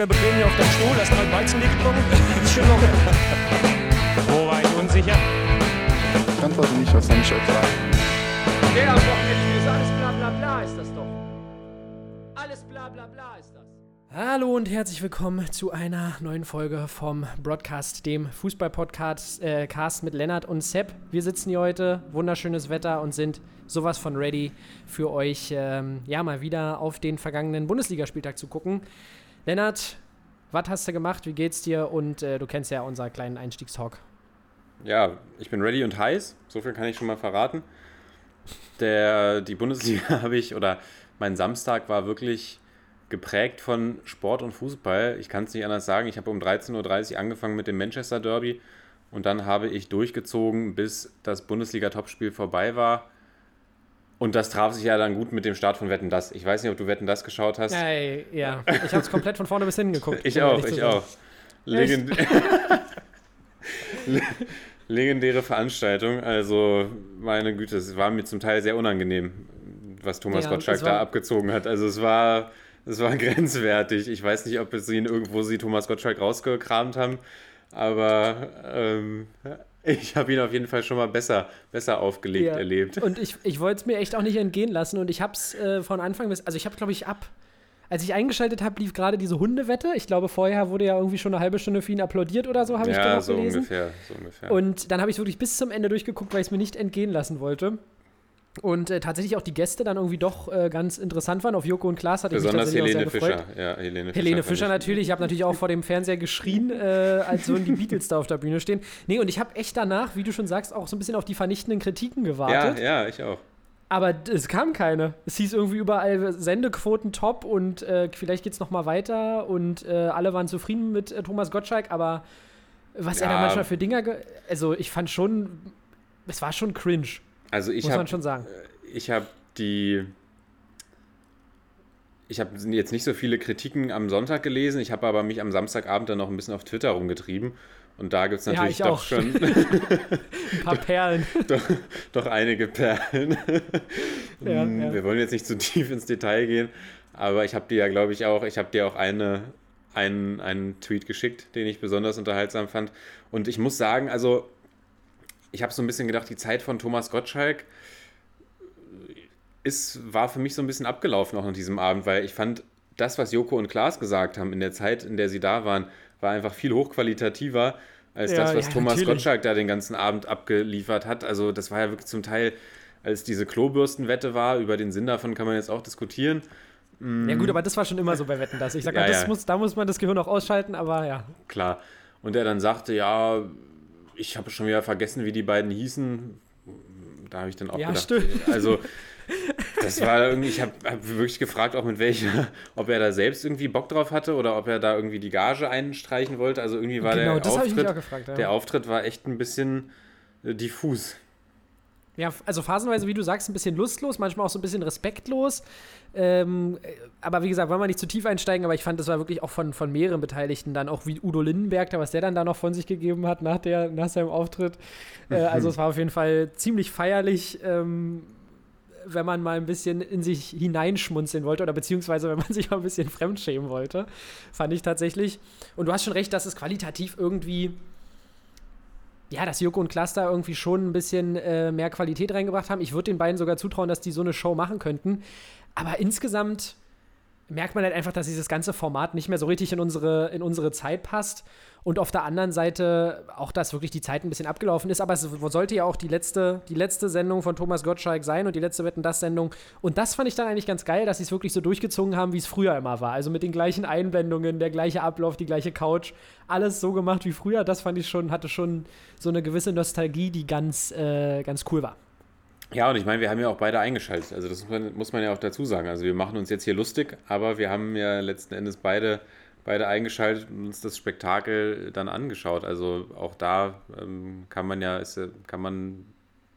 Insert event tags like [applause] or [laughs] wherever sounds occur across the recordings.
locker bequem hier auf deinem Stuhl, hast mal Weizen getrunken. [laughs] Ist schon locker. Wo war ich unsicher? Ich antworte nicht auf seine Frage. Der am Wochenende ist alles bla bla bla ist das doch. Alles bla bla bla ist das. Hallo und herzlich willkommen zu einer neuen Folge vom Broadcast, dem Fußball-Podcast äh, Cast mit Lennart und Sepp. Wir sitzen hier heute, wunderschönes Wetter und sind sowas von ready für euch, ähm, ja, mal wieder auf den vergangenen Bundesligaspieltag zu gucken. Lennart, was hast du gemacht? Wie geht's dir? Und äh, du kennst ja unseren kleinen Einstiegstalk. Ja, ich bin ready und heiß. So viel kann ich schon mal verraten. Der, die Bundesliga [laughs] habe ich, oder mein Samstag war wirklich geprägt von Sport und Fußball. Ich kann es nicht anders sagen. Ich habe um 13.30 Uhr angefangen mit dem Manchester Derby und dann habe ich durchgezogen, bis das Bundesliga-Topspiel vorbei war. Und das traf sich ja dann gut mit dem Start von Wetten Das. Ich weiß nicht, ob du Wetten Das geschaut hast. Hey, ja, ich habe es komplett von vorne bis hinten geguckt. [laughs] Ich auch, ich auch. Legend [laughs] Le- Legendäre Veranstaltung. Also, meine Güte, es war mir zum Teil sehr unangenehm, was Thomas Ja, Gottschalk da abgezogen hat. Also, es war, es war [laughs] grenzwertig. Ich weiß nicht, ob sie ihn irgendwo sie Thomas Gottschalk rausgekramt haben, aber ähm, ich habe ihn auf jeden Fall schon mal besser, besser aufgelegt Ja. erlebt. Und ich, ich wollte es mir echt auch nicht entgehen lassen und ich habe es äh, von Anfang bis, also ich habe glaube ich ab, als ich eingeschaltet habe, lief gerade diese Hundewette. Ich glaube, vorher wurde ja irgendwie schon eine halbe Stunde für ihn applaudiert oder so, habe ich ja, noch so gelesen. ungefähr, so ungefähr. Und dann habe ich wirklich bis zum Ende durchgeguckt, weil ich es mir nicht entgehen lassen wollte. Und äh, tatsächlich auch die Gäste dann irgendwie doch äh, ganz interessant waren. Auf Joko und Klaas hatte Besonders ich mich Helene tatsächlich auch sehr Fischer. gefreut. Ja, Helene, Helene fand Fischer ich- natürlich. Ich habe natürlich auch vor dem Fernseher geschrien, äh, als würden die Beatles da auf der Bühne stehen. Nee, und ich habe echt danach, wie du schon sagst, auch so ein bisschen auf die vernichtenden Kritiken Ja, gewartet. ja, ich auch. Aber es kam keine. Es hieß irgendwie überall Sendequoten top und äh, vielleicht geht es nochmal weiter und äh, alle waren zufrieden mit äh, Thomas Gottschalk, aber was er da Ja. manchmal für Dinger. ge- Also ich fand schon, es war schon cringe, Also ich muss man habe schon sagen. ich habe die. Ich habe jetzt nicht so viele Kritiken am Sonntag gelesen, ich habe aber mich am Samstagabend dann noch ein bisschen auf Twitter rumgetrieben. Und da gibt es Ja, natürlich ich doch auch. schon [laughs] Ein paar [laughs] Perlen. doch, doch einige Perlen. [laughs] Ja, Mm, ja. Wir wollen jetzt nicht zu tief ins Detail gehen, aber ich habe dir ja, glaube ich, auch, ich habe dir auch eine, einen, einen Tweet geschickt, den ich besonders unterhaltsam fand. Und ich muss sagen, also ich habe so ein bisschen gedacht, die Zeit von Thomas Gottschalk ist, war für mich so ein bisschen abgelaufen auch an diesem Abend, weil ich fand, das, was Joko und Klaas gesagt haben in der Zeit, in der sie da waren, war einfach viel hochqualitativer als Ja, das, was ja, Thomas natürlich. Gottschalk da den ganzen Abend abgeliefert hat. Also das war ja wirklich zum Teil, als diese Klobürstenwette war, über den Sinn davon kann man jetzt auch diskutieren. Ja gut, aber das war schon immer so bei Wetten, das. Ich sag mal, Ja, ja. muss, da muss man das Gehirn auch ausschalten, aber ja. Klar. Und er dann sagte, ja, ich habe schon wieder vergessen, wie die beiden hießen. Da habe ich dann auch Ja, gedacht, stimmt. also [laughs] das war irgendwie, ich habe hab wirklich gefragt, auch mit welcher, ob er da selbst irgendwie Bock drauf hatte oder ob er da irgendwie die Gage einstreichen wollte. Also irgendwie war Genau, der das habe ich mich Auftritt, auch gefragt. Ja. der Auftritt war echt ein bisschen diffus. Ja, also phasenweise, wie du sagst, ein bisschen lustlos, manchmal auch so ein bisschen respektlos. Ähm, äh, aber wie gesagt, wollen wir nicht zu tief einsteigen, aber ich fand, das war wirklich auch von, von mehreren Beteiligten dann, auch wie Udo Lindenberg, da, was der dann da noch von sich gegeben hat nach, der, nach seinem Auftritt. Äh, also es war auf jeden Fall ziemlich feierlich, ähm, wenn man mal ein bisschen in sich hineinschmunzeln wollte oder beziehungsweise wenn man [laughs] sich mal ein bisschen fremdschämen wollte, fand ich tatsächlich. Und du hast schon recht, dass es qualitativ irgendwie ja, dass Joko und da irgendwie schon ein bisschen äh, mehr Qualität reingebracht haben. Ich würde den beiden sogar zutrauen, dass die so eine Show machen könnten. Aber insgesamt merkt man halt einfach, dass dieses ganze Format nicht mehr so richtig in unsere, in unsere Zeit passt. Und auf der anderen Seite auch, dass wirklich die Zeit ein bisschen abgelaufen ist. Aber es sollte ja auch die letzte, die letzte Sendung von Thomas Gottschalk sein und die letzte Wetten das Sendung. Und das fand ich dann eigentlich ganz geil, dass sie es wirklich so durchgezogen haben, wie es früher immer war. Also mit den gleichen Einblendungen, der gleiche Ablauf, die gleiche Couch. Alles so gemacht wie früher. Das fand ich schon, hatte schon so eine gewisse Nostalgie, die ganz, äh, ganz cool war. Ja, und ich meine, wir haben ja auch beide eingeschaltet. Also das muss man, muss man ja auch dazu sagen. Also wir machen uns jetzt hier lustig, aber wir haben ja letzten Endes beide, beide eingeschaltet und uns das Spektakel dann angeschaut. Also auch da ähm, kann man ja, ist, ja- kann man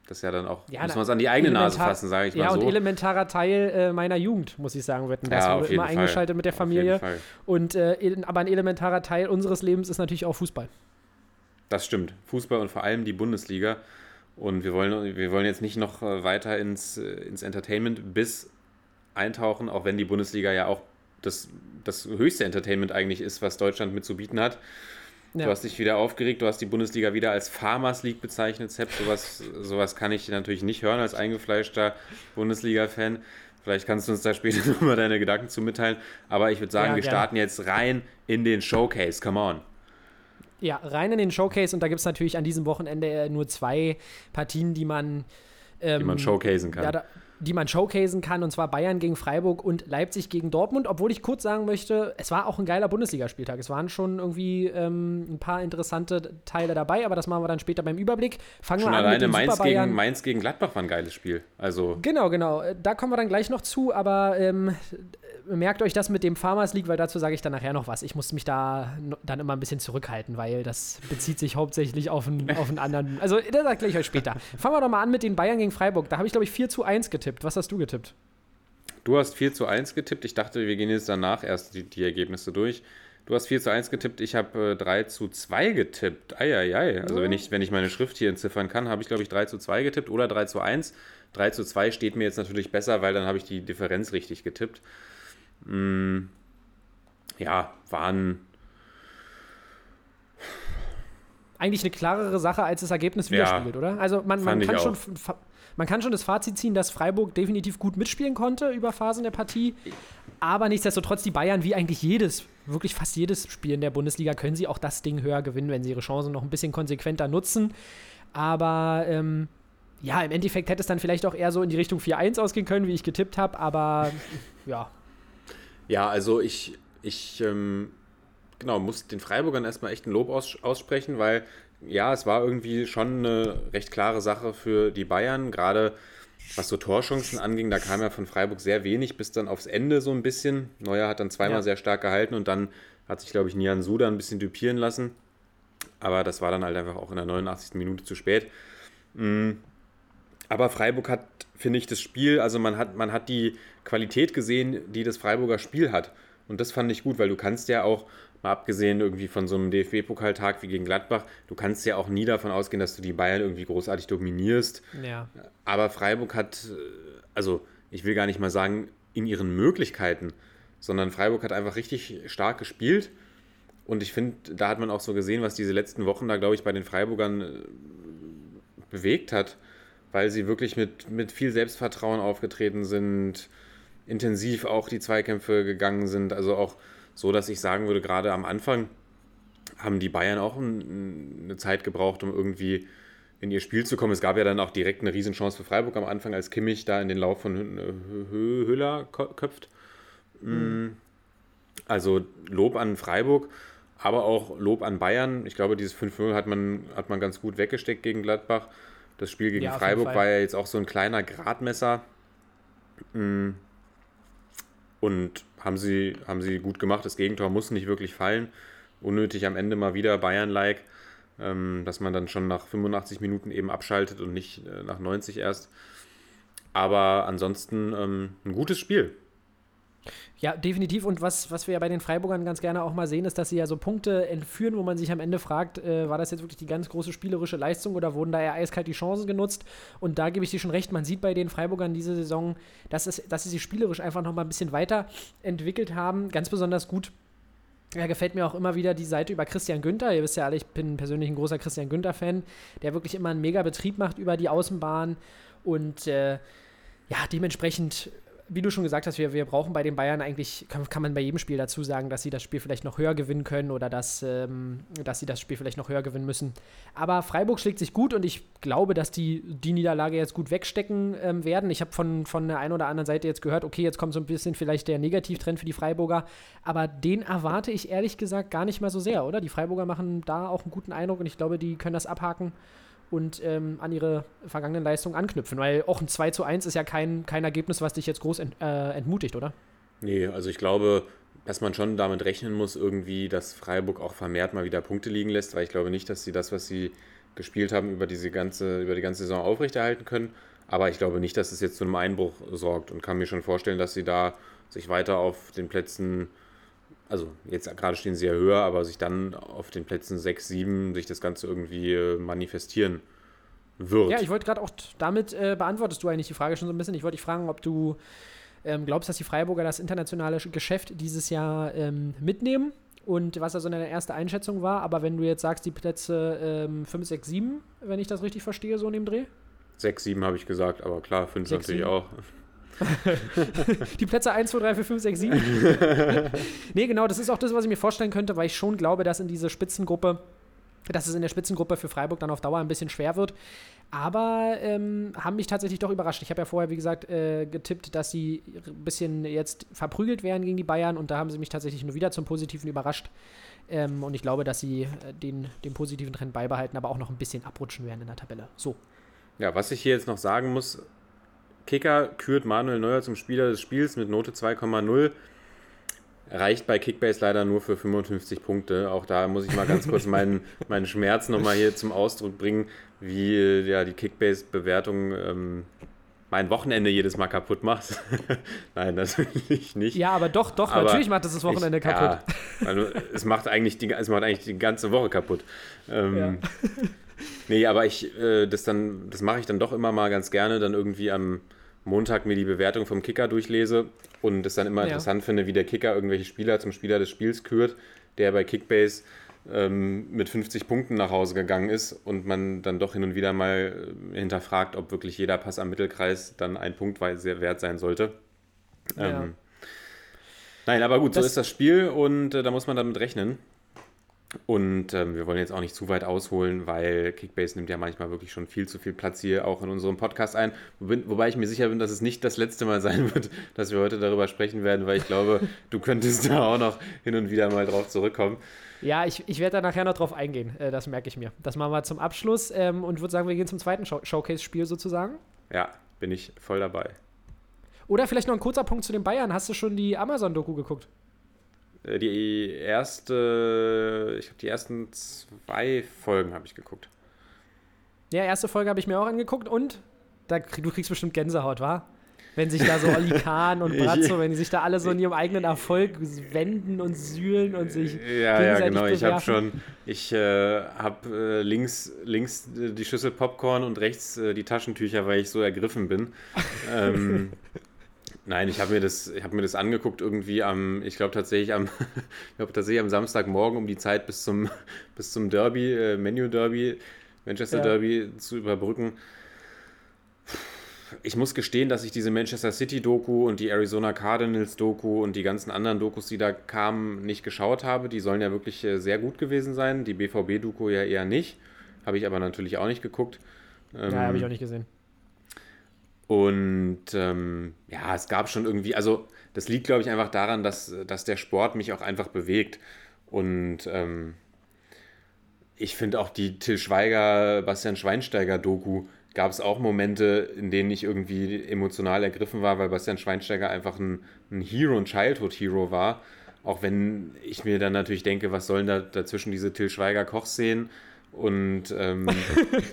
das ja dann auch, Ja, muss man es an die eigene Nase fassen, sage ich Ja, mal und so. elementarer Teil äh, meiner Jugend, muss ich sagen, wetten. Das Ja, wurde immer Fall. eingeschaltet mit der Auf Familie. jeden Fall. Und äh, el- aber ein elementarer Teil unseres Lebens ist natürlich auch Fußball. Das stimmt. Fußball und vor allem die Bundesliga. Und wir wollen, wir wollen jetzt nicht noch äh, weiter ins, äh, ins Entertainment bis eintauchen, auch wenn die Bundesliga ja auch das, das höchste Entertainment eigentlich ist, was Deutschland mit zu bieten hat. Ja. Du hast dich wieder aufgeregt, du hast die Bundesliga wieder als Farmers League bezeichnet, Sepp. Sowas, sowas kann ich natürlich nicht hören als eingefleischter Bundesliga-Fan. Vielleicht kannst du uns da später [laughs] nochmal deine Gedanken zu mitteilen. Aber ich würde sagen, Ja, wir gerne. starten jetzt rein in den Showcase. Come on. Ja, rein in den Showcase und da gibt es natürlich an diesem Wochenende äh, nur zwei Partien, die man, ähm, Die man showcasen kann. Ja, da, die man showcasen kann, und zwar Bayern gegen Freiburg und Leipzig gegen Dortmund. Obwohl ich kurz sagen möchte, es war auch ein geiler Bundesligaspieltag. Es waren schon irgendwie ähm, ein paar interessante Teile dabei, aber das machen wir dann später beim Überblick. Fangen Schon wir an mit alleine den Mainz gegen, Mainz gegen Gladbach war ein geiles Spiel. Also, Genau, genau. Äh, Da kommen wir dann gleich noch zu, aber ähm, äh, merkt euch das mit dem Farmers League, weil dazu sage ich dann nachher noch was. Ich muss mich da dann immer ein bisschen zurückhalten, weil das bezieht sich hauptsächlich auf einen, auf einen anderen. Also, das erkläre ich euch später. Fangen wir doch mal an mit den Bayern gegen Freiburg. Da habe ich, glaube ich, 4 zu 1 getippt. Was hast du getippt? du hast 4 zu 1 getippt. Ich dachte, wir gehen jetzt danach erst die, die Ergebnisse durch. Du hast 4 zu 1 getippt, ich habe äh, 3 zu 2 getippt. Eieiei. Also, wenn, ich, wenn ich meine Schrift hier entziffern kann, habe ich, glaube ich, 3 zu 2 getippt oder 3 zu 1. 3 zu 2 steht mir jetzt natürlich besser, weil dann habe ich die Differenz richtig getippt. Mm, ja, waren. Eigentlich eine klarere Sache, als das Ergebnis widerspiegelt, oder? Also, man, man, kann schon, man kann schon das Fazit ziehen, dass Freiburg definitiv gut mitspielen konnte über Phasen der Partie. Aber nichtsdestotrotz, die Bayern, wie eigentlich jedes, wirklich fast jedes Spiel in der Bundesliga, können sie auch das Ding höher gewinnen, wenn sie ihre Chancen noch ein bisschen konsequenter nutzen. Aber ähm, ja, im Endeffekt hätte es dann vielleicht auch eher so in die Richtung 4-1 ausgehen können, wie ich getippt habe. Aber ja, Ja, also ich, ich ähm, genau, muss den Freiburgern erstmal echt ein Lob aus, aussprechen, weil ja, es war irgendwie schon eine recht klare Sache für die Bayern, gerade was so Torchancen anging, da kam ja von Freiburg sehr wenig bis dann aufs Ende so ein bisschen. Neuer hat dann zweimal Ja. sehr stark gehalten und dann hat sich, glaube ich, Nian Suda ein bisschen dupieren lassen. Aber das war dann halt einfach auch in der 89. Minute zu spät. Mm. Aber Freiburg hat, finde ich, das Spiel, also man hat, man hat die Qualität gesehen, die das Freiburger Spiel hat. Und das fand ich gut, weil du kannst ja auch, mal abgesehen irgendwie von so einem DFB-Pokaltag wie gegen Gladbach, du kannst ja auch nie davon ausgehen, dass du die Bayern irgendwie großartig dominierst. ja. Aber Freiburg hat, äh, also ich will gar nicht mal sagen, in ihren Möglichkeiten, sondern Freiburg hat einfach richtig stark gespielt. Und ich finde, da hat man auch so gesehen, was diese letzten Wochen da, glaube ich, bei den Freiburgern äh, bewegt hat, weil sie wirklich mit, mit viel Selbstvertrauen aufgetreten sind, intensiv auch die Zweikämpfe gegangen sind. Also auch so, dass ich sagen würde, gerade am Anfang haben die Bayern auch ein, eine Zeit gebraucht, um irgendwie in ihr Spiel zu kommen. Es gab ja dann auch direkt eine Riesenchance für Freiburg am Anfang, als Kimmich da in den Lauf von Hüller ko- köpft. Mm. Also Lob an Freiburg, aber auch Lob an Bayern. Ich glaube, dieses 5-0 hat man, hat man ganz gut weggesteckt gegen Gladbach. Das Spiel gegen Ja, Freiburg war ja jetzt auch so ein kleiner Gradmesser. Mm. Und haben sie, haben sie gut gemacht. Das Gegentor muss nicht wirklich fallen. Unnötig am Ende mal wieder Bayern-like, ähm, dass man dann schon nach 85 Minuten eben abschaltet und nicht äh, nach 90 erst. Aber ansonsten ähm, ein gutes Spiel. Ja, definitiv. Und was, was wir ja bei den Freiburgern ganz gerne auch mal sehen, ist, dass sie ja so Punkte entführen, wo man sich am Ende fragt, äh, war das jetzt wirklich die ganz große spielerische Leistung oder wurden da eher eiskalt die Chancen genutzt? Und da gebe ich dir schon recht, man sieht bei den Freiburgern diese Saison, dass, es, dass sie sich spielerisch einfach noch mal ein bisschen weiter entwickelt haben. Ganz besonders gut ja, gefällt mir auch immer wieder die Seite über Christian Günther. Ihr wisst ja alle, ich bin persönlich ein großer Christian Günther-Fan, der wirklich immer einen mega Betrieb macht über die Außenbahn. Und äh, ja, dementsprechend, wie du schon gesagt hast, wir, wir brauchen bei den Bayern eigentlich, kann, kann man bei jedem Spiel dazu sagen, dass sie das Spiel vielleicht noch höher gewinnen können oder dass, ähm, dass sie das Spiel vielleicht noch höher gewinnen müssen. Aber Freiburg schlägt sich gut und ich glaube, dass die die Niederlage jetzt gut wegstecken ähm, werden. Ich habe von, von der einen oder anderen Seite jetzt gehört, okay, jetzt kommt so ein bisschen vielleicht der Negativtrend für die Freiburger, aber den erwarte ich ehrlich gesagt gar nicht mal so sehr, oder? Die Freiburger machen da auch einen guten Eindruck und ich glaube, die können das abhaken und ähm, an ihre vergangenen Leistungen anknüpfen, weil auch ein 2 zu 1 ist ja kein, kein Ergebnis, was dich jetzt groß ent, äh, entmutigt, oder? Nee, also ich glaube, dass man schon damit rechnen muss, irgendwie, dass Freiburg auch vermehrt mal wieder Punkte liegen lässt, weil ich glaube nicht, dass sie das, was sie gespielt haben, über diese ganze, über die ganze Saison aufrechterhalten können. Aber ich glaube nicht, dass es jetzt zu einem Einbruch sorgt und kann mir schon vorstellen, dass sie da sich weiter auf den Plätzen, also jetzt gerade stehen sie ja höher, aber sich dann auf den Plätzen 6, 7 sich das Ganze irgendwie äh, manifestieren wird. Ja, ich wollte gerade auch damit äh, beantwortest du eigentlich die Frage schon so ein bisschen. Ich wollte dich fragen, ob du ähm, glaubst, dass die Freiburger das internationale Sch- Geschäft dieses Jahr ähm, mitnehmen und was da so deine erste Einschätzung war. Aber wenn du jetzt sagst, die Plätze ähm, 5, 6, 7, wenn ich das richtig verstehe, so in dem Dreh. 6, 7 habe ich gesagt, aber klar, 5 Sechs, natürlich auch. [laughs] Die Plätze 1, 2, 3, 4, 5, 6, 7. nee, genau, das ist auch das, was ich mir vorstellen könnte, weil ich schon glaube, dass in diese Spitzengruppe, dass es in der Spitzengruppe für Freiburg dann auf Dauer ein bisschen schwer wird. Aber ähm, haben mich tatsächlich doch überrascht. Ich habe ja vorher, wie gesagt, äh, getippt, dass sie ein bisschen jetzt verprügelt werden gegen die Bayern und da haben sie mich tatsächlich nur wieder zum Positiven überrascht. Ähm, und ich glaube, dass sie äh, den, den positiven Trend beibehalten, aber auch noch ein bisschen abrutschen werden in der Tabelle. So. Ja, was ich hier jetzt noch sagen muss, Kicker kürt Manuel Neuer zum Spieler des Spiels mit Note 2,0. Reicht bei Kickbase leider nur für 55 Punkte. Auch da muss ich mal ganz kurz meinen, [laughs] meinen Schmerz nochmal hier zum Ausdruck bringen, wie ja, die Kickbase-Bewertung ähm, mein Wochenende jedes Mal kaputt macht. [laughs] Nein, das will ich nicht. Ja, aber doch, doch, Aber natürlich macht das das Wochenende ich, kaputt. Ja, also es, macht eigentlich die, es macht eigentlich die ganze Woche kaputt. Ähm, Ja. [laughs] Nee, aber ich, äh, das dann, das mache ich dann doch immer mal ganz gerne, dann irgendwie am Montag mir die Bewertung vom Kicker durchlese und es dann immer Ja. interessant finde, wie der Kicker irgendwelche Spieler zum Spieler des Spiels kürt, der bei Kickbase ähm, mit 50 Punkten nach Hause gegangen ist und man dann doch hin und wieder mal äh, hinterfragt, ob wirklich jeder Pass am Mittelkreis dann ein Punkt wert sein sollte. Ja. Ähm, nein, aber gut, so Das- ist das Spiel und äh, da muss man damit rechnen. Und ähm, wir wollen jetzt auch nicht zu weit ausholen, weil Kickbase nimmt ja manchmal wirklich schon viel zu viel Platz hier auch in unserem Podcast ein. Wobei ich mir sicher bin, dass es nicht das letzte Mal [laughs] sein wird, dass wir heute darüber sprechen werden, weil ich glaube, [laughs] du könntest da auch noch hin und wieder mal drauf zurückkommen. Ja, ich, ich werde da nachher noch drauf eingehen. Äh, das merke ich mir. Das machen wir zum Abschluss ähm, und würde sagen, wir gehen zum zweiten Show Showcase-Spiel sozusagen. Ja, bin ich voll dabei. Oder vielleicht noch ein kurzer Punkt zu den Bayern. Hast du schon die Amazon-Doku geguckt? Äh, Die erste, ich habe die ersten zwei Folgen habe ich geguckt. Ja, erste Folge habe ich mir auch angeguckt und da, du kriegst bestimmt Gänsehaut, wa? Wenn sich da so Olli [laughs] Kahn und Brazzo, wenn die sich da alle so in ihrem eigenen Erfolg wenden und sühlen und sich Ja, ja, genau. Ich habe schon, ich äh, habe äh, links, links äh, die Schüssel Popcorn und rechts äh, die Taschentücher, weil ich so ergriffen bin. ähm, [laughs] nein, ich habe mir das, ich habe mir das angeguckt irgendwie am, ich glaube tatsächlich am, [laughs] ich glaube tatsächlich am Samstagmorgen um die Zeit bis zum, [laughs] bis zum Derby, äh, Menu Derby, Manchester Ja. Derby zu überbrücken. Ich muss gestehen, dass ich diese Manchester City Doku und die Arizona Cardinals Doku und die ganzen anderen Dokus, die da kamen, nicht geschaut habe. Die sollen ja wirklich äh, sehr gut gewesen sein. Die BVB Doku ja eher nicht. Habe ich aber natürlich auch nicht geguckt. Ähm, Ja, habe ich auch nicht gesehen. Und ähm, ja, es gab schon irgendwie, also das liegt, glaube ich, einfach daran, dass, dass der Sport mich auch einfach bewegt. Und ähm, ich finde auch die Till Schweiger, Bastian Schweinsteiger Doku, gab es auch Momente, in denen ich irgendwie emotional ergriffen war, weil Bastian Schweinsteiger einfach ein, ein Hero, ein Childhood-Hero war. Auch wenn ich mir dann natürlich denke, was sollen da dazwischen diese Till Schweiger Kochszenen und ähm,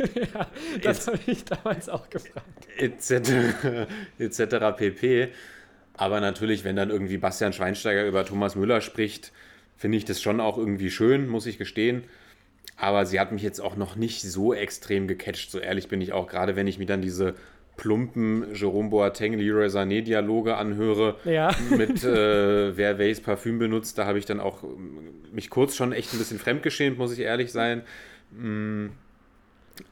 [laughs] Das habe ich damals auch gefragt. etc. etc. pp. Aber natürlich, wenn dann irgendwie Bastian Schweinsteiger über Thomas Müller spricht, finde ich das schon auch irgendwie schön, muss ich gestehen. Aber sie hat mich jetzt auch noch nicht so extrem gecatcht, so ehrlich bin ich auch. Gerade wenn ich mir dann diese plumpen Jerome Boateng, Leroy Sané Dialoge anhöre Ja. mit [laughs] äh, wer welches Parfüm benutzt, da habe ich dann auch mich kurz schon echt ein bisschen fremdgeschämt, muss ich ehrlich sein. Mm,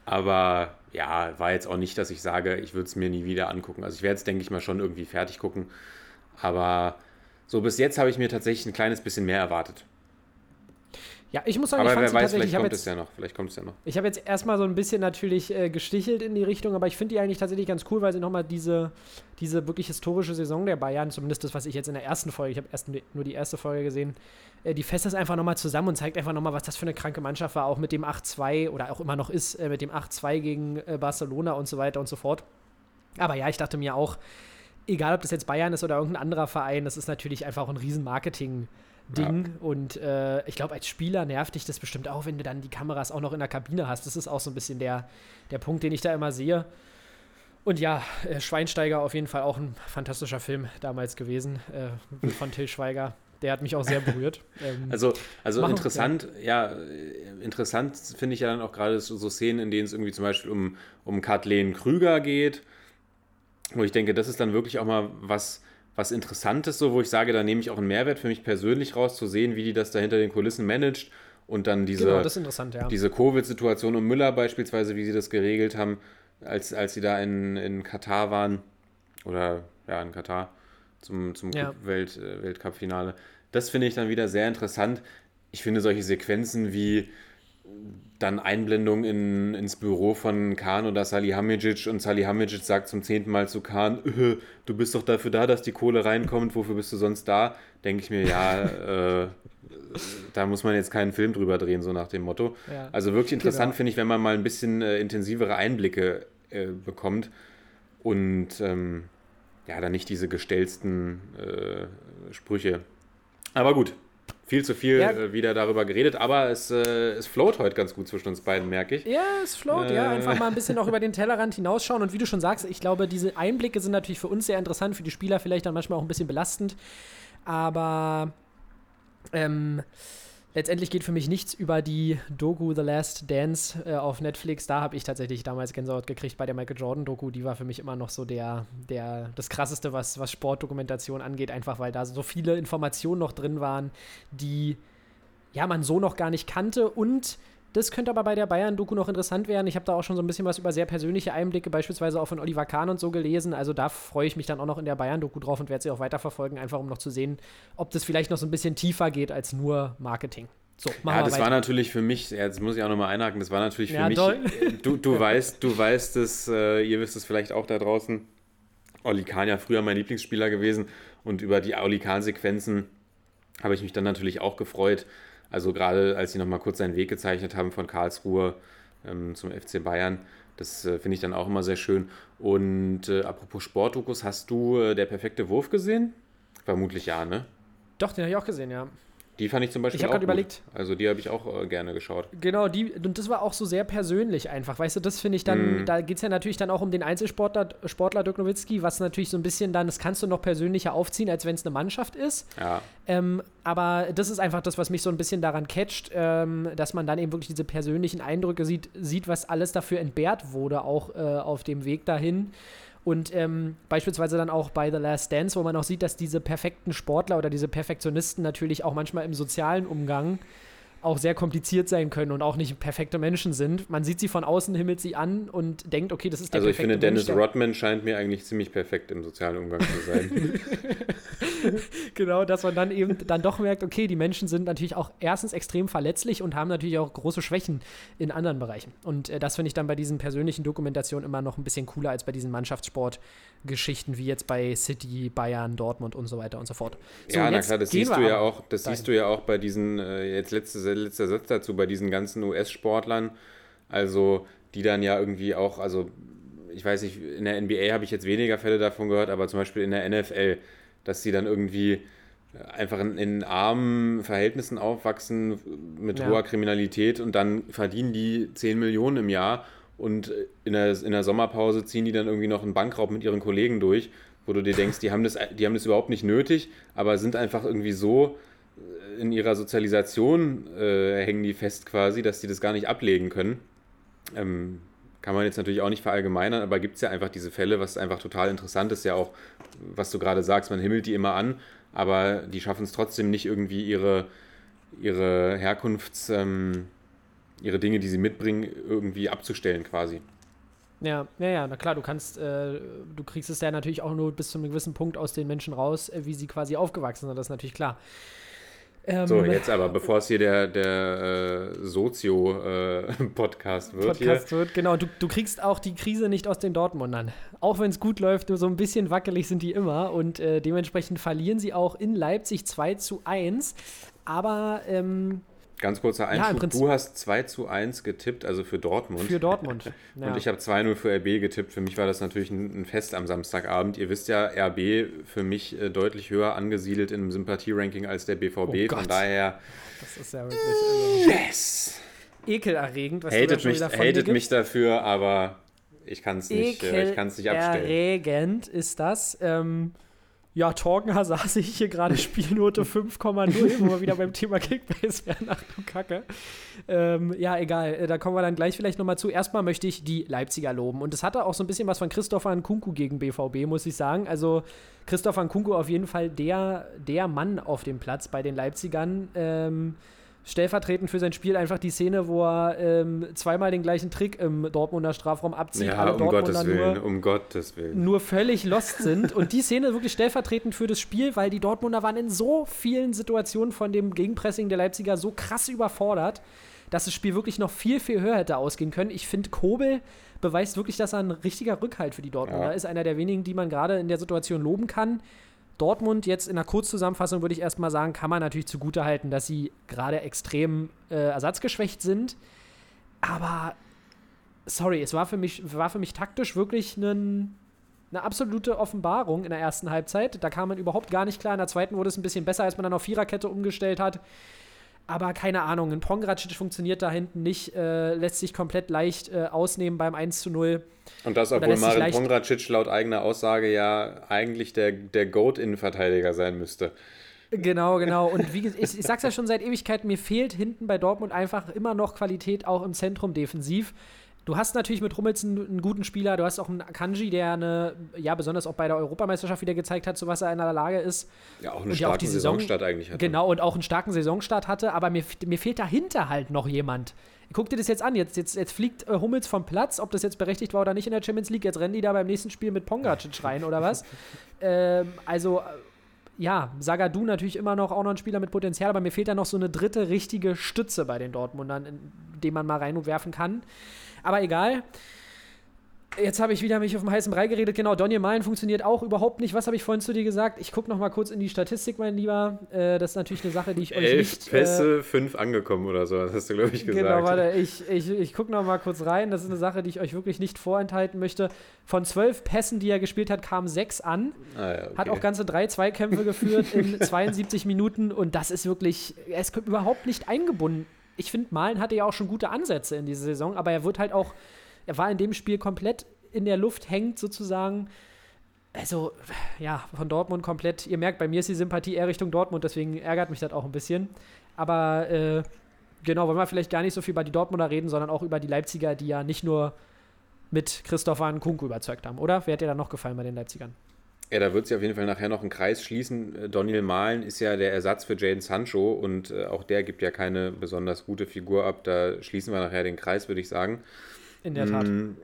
aber ja, war jetzt auch nicht, dass ich sage, ich würde es mir nie wieder angucken. Also ich werde es, denke ich mal, schon irgendwie fertig gucken. Aber so bis jetzt habe ich mir tatsächlich ein kleines bisschen mehr erwartet. Ja, ich muss sagen, Aber ich fand wer sie weiß, tatsächlich, vielleicht kommt jetzt es ja noch. Vielleicht kommt es ja noch. Ich habe jetzt erstmal so ein bisschen natürlich äh, gestichelt in die Richtung, aber ich finde die eigentlich tatsächlich ganz cool, weil sie nochmal diese, diese wirklich historische Saison der Bayern, zumindest das, was ich jetzt in der ersten Folge, ich habe erst nur die erste Folge gesehen, äh, die fasst das einfach nochmal zusammen und zeigt einfach nochmal, was das für eine kranke Mannschaft war, auch mit dem 8-2 oder auch immer noch ist, äh, mit dem 8-2 gegen äh, Barcelona und so weiter und so fort. Aber ja, ich dachte mir auch, egal ob das jetzt Bayern ist oder irgendein anderer Verein, das ist natürlich einfach auch ein riesen Marketing- Ding. Und äh, ich glaube, als Spieler nervt dich das bestimmt auch, wenn du dann die Kameras auch noch in der Kabine hast. Das ist auch so ein bisschen der, der Punkt, den ich da immer sehe. Und ja, äh, Schweinsteiger auf jeden Fall auch ein fantastischer Film damals gewesen äh, von Till Schweiger. Der hat mich auch sehr berührt. [laughs] Ähm, Also, also Machen- interessant, ja, äh, interessant finde ich ja dann auch gerade so, so Szenen, in denen es irgendwie zum Beispiel um, um Kathleen Krüger geht, wo ich denke, das ist dann wirklich auch mal was, was Interessantes, so, wo ich sage, da nehme ich auch einen Mehrwert für mich persönlich raus, zu sehen, wie die das da hinter den Kulissen managt und dann diese, genau, ja. diese Covid-Situation um Müller beispielsweise, wie sie das geregelt haben, als, als sie da in, in Katar waren, oder ja, in Katar zum, zum Ja. Welt, äh, Weltcup-Finale. Das finde ich dann wieder sehr interessant. Ich finde solche Sequenzen wie dann Einblendung in, ins Büro von Kahn oder Salihamidzic und Salihamidzic sagt zum zehnten Mal zu Kahn, [laughs] äh, du bist doch dafür da, dass die Kohle reinkommt, wofür bist du sonst da? Denke ich mir, ja, [laughs] äh, da muss man jetzt keinen Film drüber drehen, so nach dem Motto. Ja. Also wirklich interessant Genau. finde ich, wenn man mal ein bisschen äh, intensivere Einblicke äh, bekommt und ähm, ja, dann nicht diese gestellten äh, Sprüche. Aber gut, viel zu viel Ja. äh, wieder darüber geredet, aber es, äh, es float heute ganz gut zwischen uns beiden, merke ich. Ja, es float, ja. Äh. Einfach mal ein bisschen auch [laughs] über den Tellerrand hinausschauen. Und wie du schon sagst, ich glaube, diese Einblicke sind natürlich für uns sehr interessant, für die Spieler vielleicht dann manchmal auch ein bisschen belastend. Aber ähm, letztendlich geht für mich nichts über die Doku The Last Dance äh, auf Netflix. Da habe ich tatsächlich damals Gänsehaut gekriegt bei der Michael Jordan-Doku. Die war für mich immer noch so der, der, das Krasseste, was, was Sportdokumentation angeht, einfach weil da so viele Informationen noch drin waren, die ja, man so noch gar nicht kannte. Und das könnte aber bei der Bayern-Doku noch interessant werden. Ich habe da auch schon so ein bisschen was über sehr persönliche Einblicke, beispielsweise auch von Oliver Kahn und so gelesen. Also da freue ich mich dann auch noch in der Bayern-Doku drauf und werde sie auch weiterverfolgen, einfach um noch zu sehen, ob das vielleicht noch so ein bisschen tiefer geht als nur Marketing. So, Ja, das weiter. war natürlich für mich, jetzt muss ich auch nochmal einhaken, das war natürlich für Ja, mich, äh, du, du weißt, du weißt es, äh, ihr wisst es vielleicht auch da draußen, Oli Kahn ja früher mein Lieblingsspieler gewesen und über die Oli Kahn-Sequenzen habe ich mich dann natürlich auch gefreut. Also gerade als sie nochmal kurz seinen Weg gezeichnet haben von Karlsruhe ähm, zum FC Bayern, das äh, finde ich dann auch immer sehr schön. Und äh, apropos Sportdokus, hast du äh, der perfekte Wurf gesehen? Vermutlich ja, ne? Doch, den habe ich auch gesehen, ja. Die fand ich zum Beispiel Ich auch gut. überlegt. Also die habe ich auch äh, gerne geschaut. Genau, die, und das war auch so sehr persönlich einfach. Weißt du, das finde ich dann, Mhm. da geht es ja natürlich dann auch um den Einzelsportler Sportler Dirk Nowitzki, was natürlich so ein bisschen dann, das kannst du noch persönlicher aufziehen, als wenn es eine Mannschaft ist. Ja, Ähm, aber das ist einfach das, was mich so ein bisschen daran catcht, ähm, dass man dann eben wirklich diese persönlichen Eindrücke sieht, sieht, was alles dafür entbehrt wurde, auch äh, auf dem Weg dahin. Und ähm, beispielsweise dann auch bei The Last Dance, wo man auch sieht, dass diese perfekten Sportler oder diese Perfektionisten natürlich auch manchmal im sozialen Umgang auch sehr kompliziert sein können und auch nicht perfekte Menschen sind. Man sieht sie von außen, himmelt sie an und denkt, okay, das ist der also ich finde, Dennis Mensch, Rodman scheint mir eigentlich ziemlich perfekt im sozialen Umgang zu sein. [laughs] Genau, dass man dann eben dann doch merkt, okay, die Menschen sind natürlich auch erstens extrem verletzlich und haben natürlich auch große Schwächen in anderen Bereichen. Und äh, das finde ich dann bei diesen persönlichen Dokumentationen immer noch ein bisschen cooler als bei diesen Mannschaftssportgeschichten wie jetzt bei City, Bayern, Dortmund und so weiter und so fort. So, ja, na klar, das siehst du ja auch, das dahin. siehst du ja auch bei diesen, äh, jetzt letzte, letzter Satz dazu, bei diesen ganzen US-Sportlern, also die dann ja irgendwie auch, also ich weiß nicht, in der NBA habe ich jetzt weniger Fälle davon gehört, aber zum Beispiel in der NFL, dass sie dann irgendwie einfach in, in armen Verhältnissen aufwachsen mit Ja. hoher Kriminalität und dann verdienen die 10 Millionen im Jahr und in der, in der Sommerpause ziehen die dann irgendwie noch einen Bankraub mit ihren Kollegen durch, wo du dir denkst, die haben das, die haben das überhaupt nicht nötig, aber sind einfach irgendwie so in ihrer Sozialisation äh, hängen die fest quasi, dass die das gar nicht ablegen können. Ähm, kann man jetzt natürlich auch nicht verallgemeinern, aber gibt es ja einfach diese Fälle, was einfach total interessant ist, ja auch, was du gerade sagst, man himmelt die immer an, aber die schaffen es trotzdem nicht irgendwie ihre, ihre Herkunfts, ähm, ihre Dinge, die sie mitbringen, irgendwie abzustellen quasi. Ja, ja, ja, na klar, du kannst, äh, du kriegst es ja natürlich auch nur bis zu einem gewissen Punkt aus den Menschen raus, äh, wie sie quasi aufgewachsen sind, das ist natürlich klar. Ähm, So, jetzt aber, bevor es hier der, der äh, Sozio-Podcast [laughs] wird Podcast wird. Genau, du, du kriegst auch die Krise nicht aus den Dortmundern. Auch wenn es gut läuft, nur so ein bisschen wackelig sind die immer und äh, dementsprechend verlieren sie auch in Leipzig 2 zu 1. Aber ähm, hier, ganz kurzer Ja, Einschub, Prinzip- du hast 2 zu 1 getippt, also für Dortmund. für Dortmund. [laughs] Ja. Und ich habe 2-0 für RB getippt. Für mich war das natürlich ein, Fest am Samstagabend. Ihr wisst ja, RB für mich äh, deutlich höher angesiedelt im Sympathie-Ranking als der BVB. Oh Von daher, das ist ja wirklich also, yes! ekelerregend, was du Hatet, schon mich, wieder von dir hatet mich dafür, aber ich kann es nicht, äh, ich kann's nicht abstellen. Ekelerregend ist das. Ähm, Ja, Torgen Hazard [laughs] sehe ich hier gerade Spielnote 5,0, wo wir wieder beim Thema Kickbase wären. Ach du Kacke. Ähm, ja, egal. Äh, Da kommen wir dann gleich vielleicht nochmal zu. Erstmal möchte ich die Leipziger loben. Und es hatte auch so ein bisschen was von Christopher Nkunku gegen BVB, muss ich sagen. Also Christopher Nkunku auf jeden Fall der, der Mann auf dem Platz bei den Leipzigern. Ähm, stellvertretend für sein Spiel einfach die Szene, wo er ähm, zweimal den gleichen Trick im Dortmunder Strafraum abzieht. Ja, alle um Dortmunder Gottes Willen, um Gottes Willen. nur völlig lost sind. Und die Szene wirklich stellvertretend für das Spiel, weil die Dortmunder waren in so vielen Situationen von dem Gegenpressing der Leipziger so krass überfordert, dass das Spiel wirklich noch viel, viel höher hätte ausgehen können. Ich finde, Kobel beweist wirklich, dass er ein richtiger Rückhalt für die Dortmunder Ja. ist. Einer der wenigen, die man gerade in der Situation loben kann. Dortmund jetzt in einer Kurzzusammenfassung würde ich erstmal sagen, kann man natürlich zugutehalten, dass sie gerade extrem äh, ersatzgeschwächt sind. Aber sorry, es war für mich, war für mich taktisch wirklich ein, eine absolute Offenbarung in der ersten Halbzeit. Da kam man überhaupt gar nicht klar. In der zweiten wurde es ein bisschen besser, als man dann auf Viererkette umgestellt hat. Aber keine Ahnung, ein Pongracic funktioniert da hinten nicht, äh, lässt sich komplett leicht äh, ausnehmen beim 1 zu 0. Und das, obwohl Marin Pongracic laut eigener Aussage ja eigentlich der, der Goat-Innenverteidiger sein müsste. Genau, [laughs] genau. Und wie gesagt, ich, ich sag's ja schon seit Ewigkeit, mir fehlt hinten bei Dortmund einfach immer noch Qualität, auch im Zentrum defensiv. Du hast natürlich mit Rummels einen, einen guten Spieler, du hast auch einen Akanji, der eine, ja, besonders auch bei der Europameisterschaft wieder gezeigt hat, zu was er in der Lage ist. Ja, auch eine Und ja auch starke die Saison- Saisonstart eigentlich hatte. Genau, und auch einen starken Saisonstart hatte, aber mir, mir fehlt dahinter halt noch jemand. Guck dir das jetzt an, jetzt, jetzt, jetzt fliegt äh, Hummels vom Platz, ob das jetzt berechtigt war oder nicht in der Champions League, jetzt rennen die da beim nächsten Spiel mit Pongacic [laughs] rein oder was? ähm, also, äh, ja, Sagadu natürlich immer noch auch noch ein Spieler mit Potenzial, aber mir fehlt da noch so eine dritte richtige Stütze bei den Dortmundern, in den man mal reinwerfen kann. Aber egal. Jetzt habe ich wieder mich auf dem heißen Brei geredet. Genau, Donny Malen funktioniert auch überhaupt nicht. Was habe ich vorhin zu dir gesagt? Ich gucke noch mal kurz in die Statistik, mein Lieber. Äh, das ist natürlich eine Sache, die ich euch Elf nicht... Äh, Pässe, fünf angekommen oder so, das hast du, glaube ich, gesagt. Genau, warte, ich, ich, ich gucke noch mal kurz rein. Das ist eine Sache, die ich euch wirklich nicht vorenthalten möchte. Von zwölf Pässen, die er gespielt hat, kamen sechs an. Ah, ja, okay. Hat auch ganze drei Zweikämpfe geführt in [laughs] 72 Minuten und das ist wirklich, er ist überhaupt nicht eingebunden. Ich finde, Malen hatte ja auch schon gute Ansätze in dieser Saison, aber er wird halt auch, er war in dem Spiel komplett in der Luft, hängt sozusagen. Also, ja, von Dortmund komplett. Ihr merkt, bei mir ist die Sympathie eher Richtung Dortmund, deswegen ärgert mich das auch ein bisschen. Aber äh, genau, wollen wir vielleicht gar nicht so viel über die Dortmunder reden, sondern auch über die Leipziger, die ja nicht nur mit Christopher Nkunku überzeugt haben, oder? Wer hat dir da noch gefallen bei den Leipzigern? Ja, da wird sich auf jeden Fall nachher noch ein Kreis schließen. Äh, Daniel Mahlen ist ja der Ersatz für Jaden Sancho und äh, auch der gibt ja keine besonders gute Figur ab. Da schließen wir nachher den Kreis, würde ich sagen. In der Tat. Mm,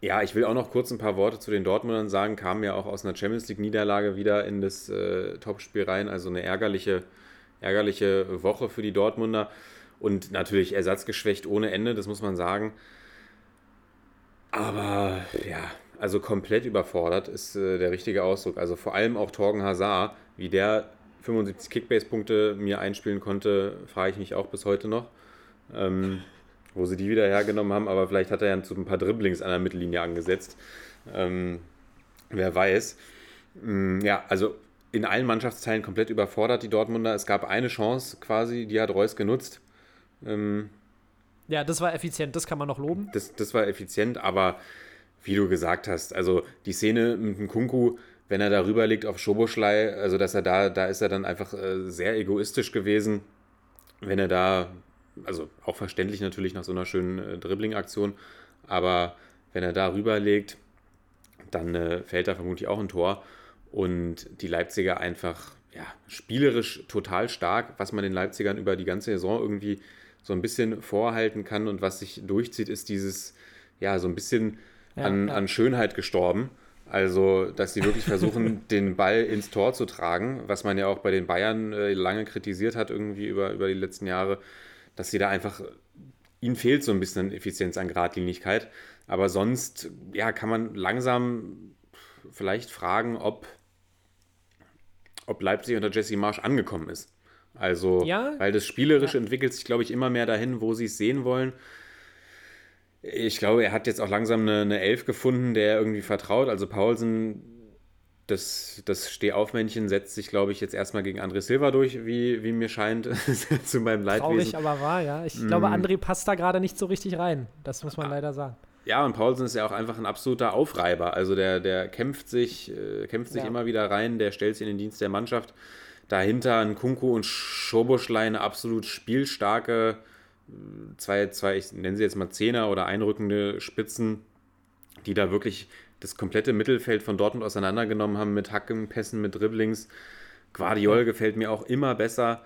Ja, ich will auch noch kurz ein paar Worte zu den Dortmundern sagen. Kamen ja auch aus einer Champions League-Niederlage wieder in das äh, Topspiel rein. Also eine ärgerliche, ärgerliche Woche für die Dortmunder. Und natürlich ersatzgeschwächt ohne Ende, das muss man sagen. Aber ja, also komplett überfordert ist äh, der richtige Ausdruck. Also vor allem auch Torgen Hazard, wie der 75 Kickbase-Punkte mir einspielen konnte, frage ich mich auch bis heute noch. Ähm, wo sie die wieder hergenommen haben, aber vielleicht hat er ja so ein paar Dribblings an der Mittellinie angesetzt. Ähm, wer weiß. Mm, ja, also in allen Mannschaftsteilen komplett überfordert die Dortmunder. Es gab eine Chance quasi, die hat Reus genutzt. Ähm, Ja, das war effizient, das kann man noch loben. das, das war effizient, aber wie du gesagt hast, also die Szene mit dem Kunku, wenn er da rüber liegt auf Schoboschlei, also dass er da, da ist er dann einfach äh, sehr egoistisch gewesen, wenn er da, also auch verständlich natürlich nach so einer schönen äh, Dribbling-Aktion, aber wenn er da rüberlegt, dann äh, fällt da vermutlich auch ein Tor und die Leipziger einfach, ja, spielerisch total stark, was man den Leipzigern über die ganze Saison irgendwie so ein bisschen vorhalten kann und was sich durchzieht, ist dieses, ja, so ein bisschen Ja, an, ja. an Schönheit gestorben. Also, dass sie wirklich versuchen, [laughs] den Ball ins Tor zu tragen, was man ja auch bei den Bayern äh, lange kritisiert hat, irgendwie über, über die letzten Jahre, dass sie da einfach, ihnen fehlt so ein bisschen an Effizienz, an Gradlinigkeit. Aber sonst, ja, kann man langsam vielleicht fragen, ob, ob Leipzig unter Jesse Marsch angekommen ist. Also, Ja. weil das Spielerische entwickelt sich, glaube ich, immer mehr dahin, wo sie es sehen wollen. Ich glaube, er hat jetzt auch langsam eine, eine Elf gefunden, der er irgendwie vertraut. Also Paulsen, das, das Stehaufmännchen setzt sich, glaube ich, jetzt erstmal gegen André Silva durch, wie, wie mir scheint, [laughs] zu meinem Leidwesen. Traurig, aber wahr, ja. Ich glaube, André passt da gerade nicht so richtig rein. Das muss man leider sagen. Ja, und Paulsen ist ja auch einfach ein absoluter Aufreiber. Also der, der kämpft sich, äh, kämpft sich Ja. immer wieder rein, der stellt sich in den Dienst der Mannschaft. Dahinter ein Kunku und Schoboschlein, absolut spielstarke, zwei, zwei, ich nenne sie jetzt mal Zehner oder einrückende Spitzen, die da wirklich das komplette Mittelfeld von Dortmund auseinandergenommen haben mit Hacken, Pässen, mit Dribblings. Guardiol gefällt mir auch immer besser.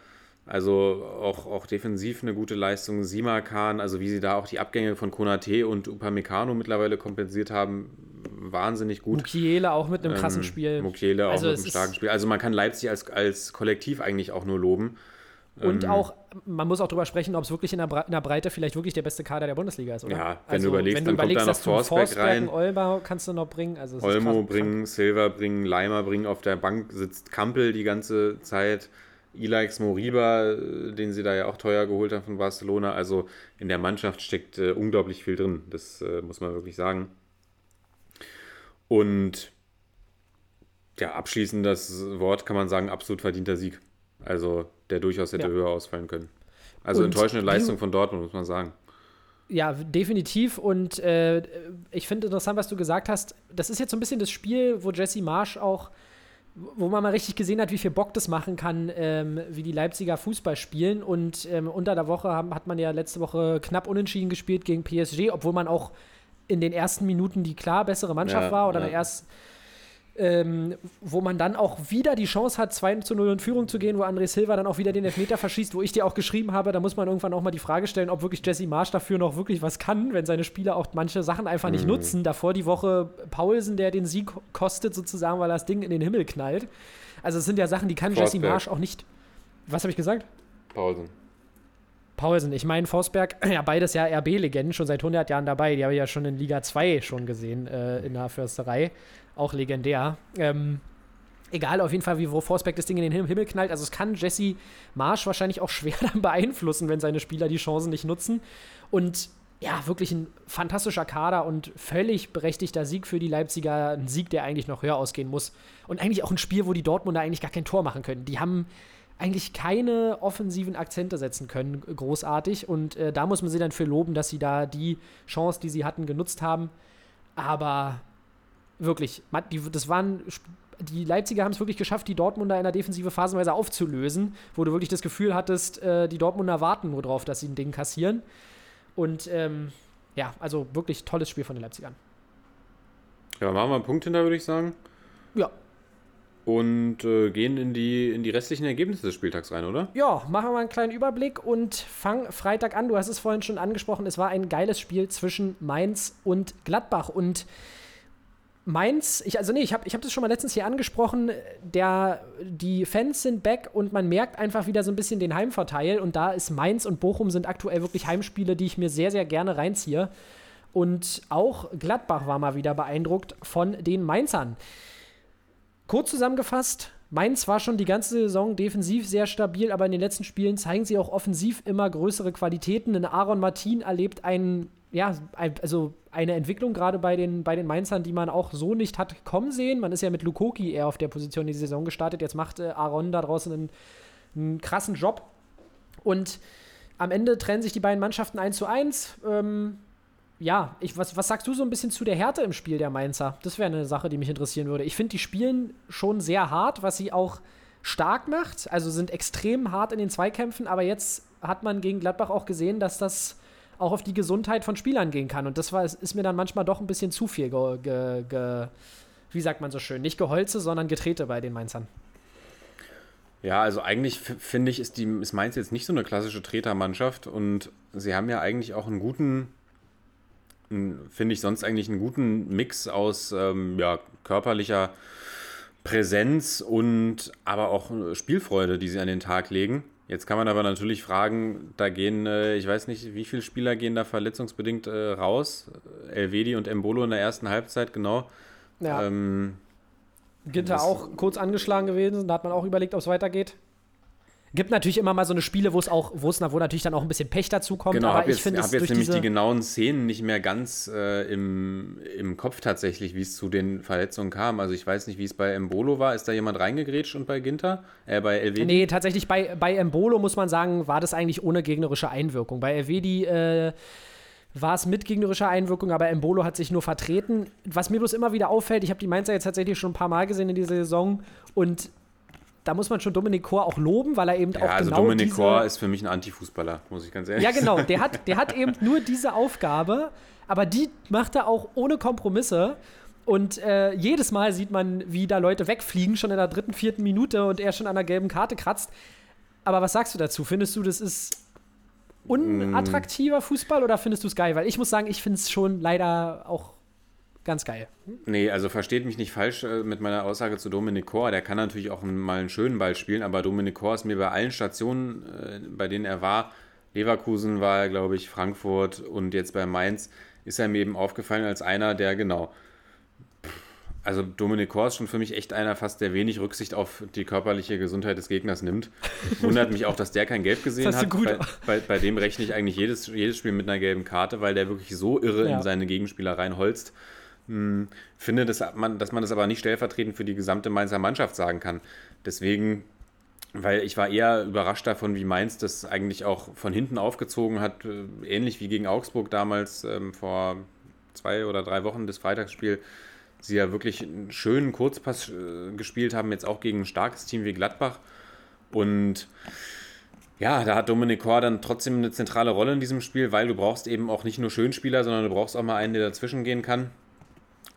Also auch, auch defensiv eine gute Leistung. Simakan, also wie sie da auch die Abgänge von Konate und Upamecano mittlerweile kompensiert haben, wahnsinnig gut. Mukiele auch mit einem krassen Ähm, Spiel. Mukiele auch Also mit einem starken Spiel. Also man kann Leipzig als, als Kollektiv eigentlich auch nur loben. Und ähm, auch, man muss auch drüber sprechen, ob es wirklich in der, Bre- in der Breite vielleicht wirklich der beste Kader der Bundesliga ist, oder? Also, Ja, wenn du überlegst, wenn du dann kommt überlegst, da noch Forsberg rein. Olmo kannst du noch bringen. Also Olmo bringen, Silva bringen, Leimer bringen. Auf der Bank sitzt Kampel die ganze Zeit. Ilaix Moriba, äh, den sie da ja auch teuer geholt haben von Barcelona. Also in der Mannschaft steckt äh, unglaublich viel drin. Das äh, muss man wirklich sagen. Und ja, abschließend das Wort kann man sagen, absolut verdienter Sieg. Also der durchaus hätte Ja. höher ausfallen können. Also Und enttäuschende Leistung von Dortmund, muss man sagen. Ja, definitiv. Und äh, ich finde interessant, was du gesagt hast. Das ist jetzt so ein bisschen das Spiel, wo Jesse Marsch auch, wo man mal richtig gesehen hat, wie viel Bock das machen kann, ähm, wie die Leipziger Fußball spielen. Und ähm, unter der Woche haben, hat man ja letzte Woche knapp unentschieden gespielt gegen PSG, obwohl man auch in den ersten Minuten die klar bessere Mannschaft Ja, war oder ja. erst ähm, wo man dann auch wieder die Chance hat, 2 zu 0 in Führung zu gehen, wo André Silva dann auch wieder den Elfmeter verschießt, wo ich dir auch geschrieben habe, da muss man irgendwann auch mal die Frage stellen, ob wirklich Jesse Marsch dafür noch wirklich was kann, wenn seine Spieler auch manche Sachen einfach nicht nutzen. Davor die Woche Paulsen, der den Sieg kostet sozusagen, weil er das Ding in den Himmel knallt. Also es sind ja Sachen, die kann Jesse Forsberg. Marsch auch nicht. Was habe ich gesagt? Paulsen. Paulsen. Ich meine, Forsberg, [clears throat] ja, beides ja RB-Legenden, schon seit 100 Jahren dabei. Die habe ich ja schon in Liga 2 schon gesehen, äh, in der Försterei. Auch legendär. Ähm, egal, auf jeden Fall, wie wo Forsberg das Ding in den Him- Himmel knallt. Also, es kann Jesse Marsch wahrscheinlich auch [laughs] schwer dann beeinflussen, wenn seine Spieler die Chancen nicht nutzen. Und ja, wirklich ein fantastischer Kader und völlig berechtigter Sieg für die Leipziger. Ein Sieg, der eigentlich noch höher ausgehen muss. Und eigentlich auch ein Spiel, wo die Dortmunder eigentlich gar kein Tor machen können. Die haben eigentlich keine offensiven Akzente setzen können, großartig. Und äh, da muss man sie dann für loben, dass sie da die Chance, die sie hatten, genutzt haben. Aber wirklich, die, das waren, die Leipziger haben es wirklich geschafft, die Dortmunder in der Defensive phasenweise aufzulösen, wo du wirklich das Gefühl hattest, äh, die Dortmunder warten nur drauf, dass sie ein Ding kassieren. Und ähm, ja, also wirklich tolles Spiel von den Leipzigern. Ja, machen wir einen Punkt hinter, würde ich sagen. Ja, Und äh, gehen in die, in die restlichen Ergebnisse des Spieltags rein, oder? Ja, machen wir mal einen kleinen Überblick und fang Freitag an. Du hast es vorhin schon angesprochen, es war ein geiles Spiel zwischen Mainz und Gladbach. Und Mainz, ich, also nee, ich habe ich hab das schon mal letztens hier angesprochen, der, die Fans sind back und man merkt einfach wieder so ein bisschen den Heimvorteil. Und da ist Mainz und Bochum sind aktuell wirklich Heimspiele, die ich mir sehr, sehr gerne reinziehe. Und auch Gladbach war mal wieder beeindruckt von den Mainzern. Kurz zusammengefasst, Mainz war schon die ganze Saison defensiv sehr stabil, aber in den letzten Spielen zeigen sie auch offensiv immer größere Qualitäten. Denn Aaron Martin erlebt einen, ja, also eine Entwicklung gerade bei den, bei den Mainzern, die man auch so nicht hat kommen sehen. Man ist ja mit Lukoki eher auf der Position die Saison gestartet. Jetzt macht äh, Aaron da draußen einen, einen krassen Job. Und am Ende trennen sich die beiden Mannschaften 1 zu 1. Ähm, ja, ich, was, was sagst du so ein bisschen zu der Härte im Spiel der Mainzer? Das wäre eine Sache, die mich interessieren würde. Ich finde, die spielen schon sehr hart, was sie auch stark macht. Also sind extrem hart in den Zweikämpfen, aber jetzt hat man gegen Gladbach auch gesehen, dass das auch auf die Gesundheit von Spielern gehen kann. Und das war, ist mir dann manchmal doch ein bisschen zu viel, ge, ge, ge, wie sagt man so schön, nicht Geholze, sondern Getrete bei den Mainzern. Ja, also eigentlich finde ich, ist, die, ist Mainz jetzt nicht so eine klassische Tretermannschaft und sie haben ja eigentlich auch einen guten, finde ich sonst eigentlich einen guten Mix aus ähm, ja, körperlicher Präsenz und aber auch Spielfreude, die sie an den Tag legen. Jetzt kann man aber natürlich fragen, da gehen, äh, ich weiß nicht, wie viele Spieler gehen da verletzungsbedingt äh, raus? Elvedi und Embolo in der ersten Halbzeit, genau. Ja, Ähm, Ginter auch kurz angeschlagen gewesen, da hat man auch überlegt, ob es weitergeht. Gibt natürlich immer mal so eine Spiele, wo es auch, wo es wo natürlich dann auch ein bisschen Pech dazu kommt, Genau, aber habe ich jetzt, finde es hab jetzt nämlich die genauen Szenen nicht mehr ganz äh, im, im Kopf tatsächlich, wie es zu den Verletzungen kam. Also ich weiß nicht, wie es bei Embolo war. Ist da jemand reingegrätscht und bei Ginter? Äh, bei Elvedi? Nee, tatsächlich bei, bei Embolo muss man sagen, war das eigentlich ohne gegnerische Einwirkung. Bei Elvedi, äh, war es mit gegnerischer Einwirkung, aber Embolo hat sich nur vertreten. Was mir bloß immer wieder auffällt, ich habe die Mainzer jetzt tatsächlich schon ein paar Mal gesehen in dieser Saison und da muss man schon Dominik Kor auch loben, weil er eben Ja, auch also genau Dominik Kor ist für mich ein Antifußballer, muss ich ganz ehrlich Ja, genau, sagen. der hat, der hat eben nur diese Aufgabe, aber die macht er auch ohne Kompromisse. Und äh, jedes Mal sieht man, wie da Leute wegfliegen, schon in der dritten, vierten Minute und er schon an der gelben Karte kratzt. Aber was sagst du dazu? Findest du, das ist unattraktiver Fußball oder findest du es geil? Weil ich muss sagen, ich finde es schon leider auch ganz geil. Nee, also versteht mich nicht falsch äh, mit meiner Aussage zu Dominik Kor. Der kann natürlich auch mal einen schönen Ball spielen, aber Dominik Kor ist mir bei allen Stationen, äh, bei denen er war, Leverkusen war er, glaube ich, Frankfurt und jetzt bei Mainz, ist er mir eben aufgefallen als einer, der genau. Also Dominik Kor ist schon für mich echt einer fast, der wenig Rücksicht auf die körperliche Gesundheit des Gegners nimmt. Wundert mich auch, dass der kein Gelb gesehen hat. Bei, bei, bei dem rechne ich eigentlich jedes, jedes Spiel mit einer gelben Karte, weil der wirklich so irre Ja. in seine Gegenspieler reinholzt finde, dass man, dass man das aber nicht stellvertretend für die gesamte Mainzer Mannschaft sagen kann. Deswegen, weil ich war eher überrascht davon, wie Mainz das eigentlich auch von hinten aufgezogen hat, äh, ähnlich wie gegen Augsburg damals ähm, vor zwei oder drei Wochen das Freitagsspiel. Sie ja wirklich einen schönen Kurzpass äh, gespielt haben, jetzt auch gegen ein starkes Team wie Gladbach. Und ja, da hat Dominik Kor dann trotzdem eine zentrale Rolle in diesem Spiel, weil du brauchst eben auch nicht nur Schönspieler, sondern du brauchst auch mal einen, der dazwischen gehen kann.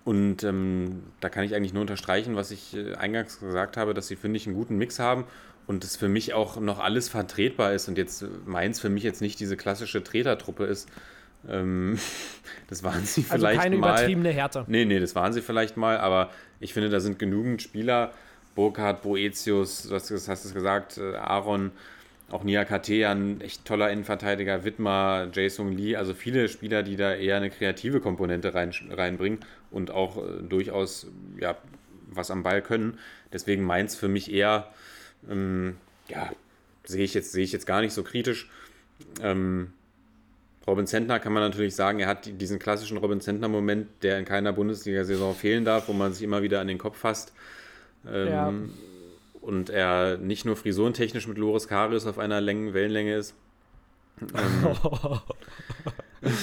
Und ähm, da kann ich eigentlich nur unterstreichen, was ich äh, eingangs gesagt habe, dass sie, finde ich, einen guten Mix haben und es für mich auch noch alles vertretbar ist und jetzt äh, Mainz für mich jetzt nicht diese klassische Tretertruppe ist. Ähm, [laughs] das waren sie Also vielleicht keine mal. übertriebene Härte. Nee, nee, das waren sie vielleicht mal, aber ich finde, da sind genügend Spieler, Burkhardt, Boetius, du hast es gesagt, äh, Aaron, auch Nia KT, ein echt toller Innenverteidiger, Wittmer, Jason Lee, also viele Spieler, die da eher eine kreative Komponente rein, reinbringen und auch äh, durchaus ja, was am Ball können. Deswegen Mainz für mich eher, ähm, ja, sehe ich, jetzt, sehe ich jetzt gar nicht so kritisch. Ähm, Robin Zentner kann man natürlich sagen, er hat die- diesen klassischen Robin Zentner-Moment, der in keiner Bundesliga-Saison fehlen darf, wo man sich immer wieder an den Kopf fasst. Ähm, Ja. Und er nicht nur frisurentechnisch mit Loris Karius auf einer Längen Wellenlänge ist. Ähm, [laughs]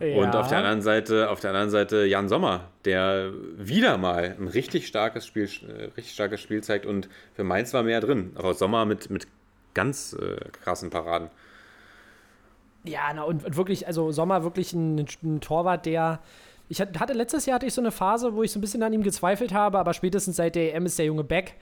Und auf der anderen Seite, auf der anderen Seite Jan Sommer, der wieder mal ein richtig starkes Spiel, äh, richtig starkes Spiel zeigt und für Mainz war mehr drin. Aber Sommer mit, mit ganz äh, krassen Paraden. Ja, na und, und wirklich, also Sommer wirklich ein, ein Torwart, der. Ich hat- hatte letztes Jahr hatte ich so eine Phase, wo ich so ein bisschen an ihm gezweifelt habe, aber spätestens seit der EM ist der Junge back.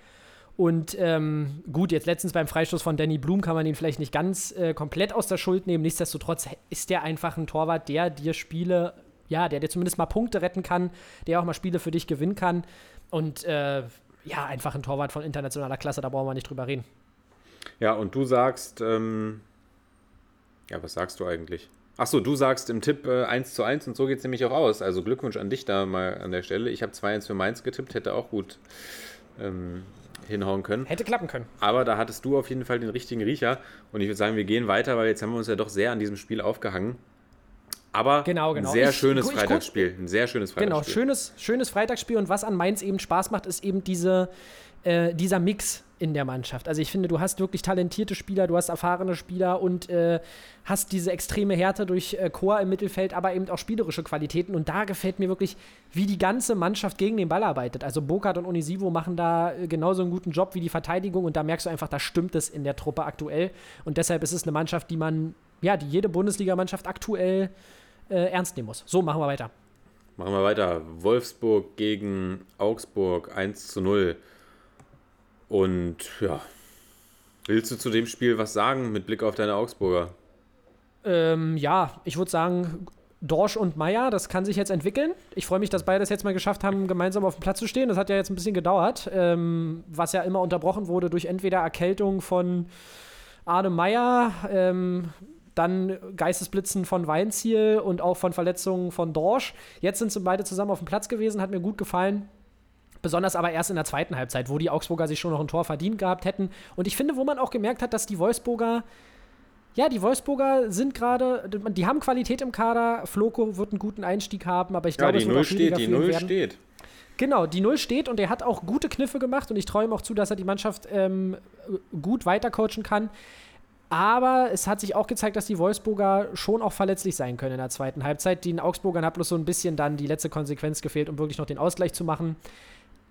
Und ähm, gut, jetzt letztens beim Freistoß von Danny Blum kann man ihn vielleicht nicht ganz äh, komplett aus der Schuld nehmen. Nichtsdestotrotz ist der einfach ein Torwart, der dir Spiele, ja, der dir zumindest mal Punkte retten kann, der auch mal Spiele für dich gewinnen kann. Und äh, ja, einfach ein Torwart von internationaler Klasse, da brauchen wir nicht drüber reden. Ja, und du sagst, ähm, ja, was sagst du eigentlich? Achso, du sagst im Tipp äh, 1 zu 1 und so geht es nämlich auch aus. Also Glückwunsch an dich da mal an der Stelle. Ich habe 2-1 für Mainz getippt, hätte auch gut ähm, hinhauen können. Hätte klappen können. Aber da hattest du auf jeden Fall den richtigen Riecher. Und ich würde sagen, wir gehen weiter, weil jetzt haben wir uns ja doch sehr an diesem Spiel aufgehangen. Aber Genau, genau. ein sehr Ich- schönes ich guck- Freitagsspiel. Ein sehr schönes Genau, Freitagsspiel. schönes, schönes Freitagsspiel und was an Mainz eben Spaß macht, ist eben diese, äh, dieser Mix in der Mannschaft. Also ich finde, du hast wirklich talentierte Spieler, du hast erfahrene Spieler und äh, hast diese extreme Härte durch äh, Chor im Mittelfeld, aber eben auch spielerische Qualitäten und da gefällt mir wirklich, wie die ganze Mannschaft gegen den Ball arbeitet. Also Burkhardt und Onisivo machen da äh, genauso einen guten Job wie die Verteidigung und da merkst du einfach, da stimmt es in der Truppe aktuell und deshalb ist es eine Mannschaft, die man, ja, die jede Bundesligamannschaft aktuell äh, ernst nehmen muss. So, machen wir weiter. Machen wir weiter. Wolfsburg gegen Augsburg 1 zu 0. Und ja, willst du zu dem Spiel was sagen mit Blick auf deine Augsburger? Ähm, ja, ich würde sagen, Dorsch und Meier, das kann sich jetzt entwickeln. Ich freue mich, dass beide es jetzt mal geschafft haben, gemeinsam auf dem Platz zu stehen. Das hat ja jetzt ein bisschen gedauert, ähm, was ja immer unterbrochen wurde durch entweder Erkältung von Arne Meier, ähm, dann Geistesblitzen von Weinziel und auch von Verletzungen von Dorsch. Jetzt sind sie beide zusammen auf dem Platz gewesen, hat mir gut gefallen. Besonders aber erst in der zweiten Halbzeit, wo die Augsburger sich schon noch ein Tor verdient gehabt hätten. Und ich finde, wo man auch gemerkt hat, dass die Wolfsburger ja, die Wolfsburger sind gerade, die haben Qualität im Kader. Floko wird einen guten Einstieg haben, aber ich Ja, glaube, die es wird auch steht, die Null werden. steht. Genau, die Null steht und er hat auch gute Kniffe gemacht und ich träume auch zu, dass er die Mannschaft ähm, gut weitercoachen kann. Aber es hat sich auch gezeigt, dass die Wolfsburger schon auch verletzlich sein können in der zweiten Halbzeit. Den Augsburgern hat bloß so ein bisschen dann die letzte Konsequenz gefehlt, um wirklich noch den Ausgleich zu machen.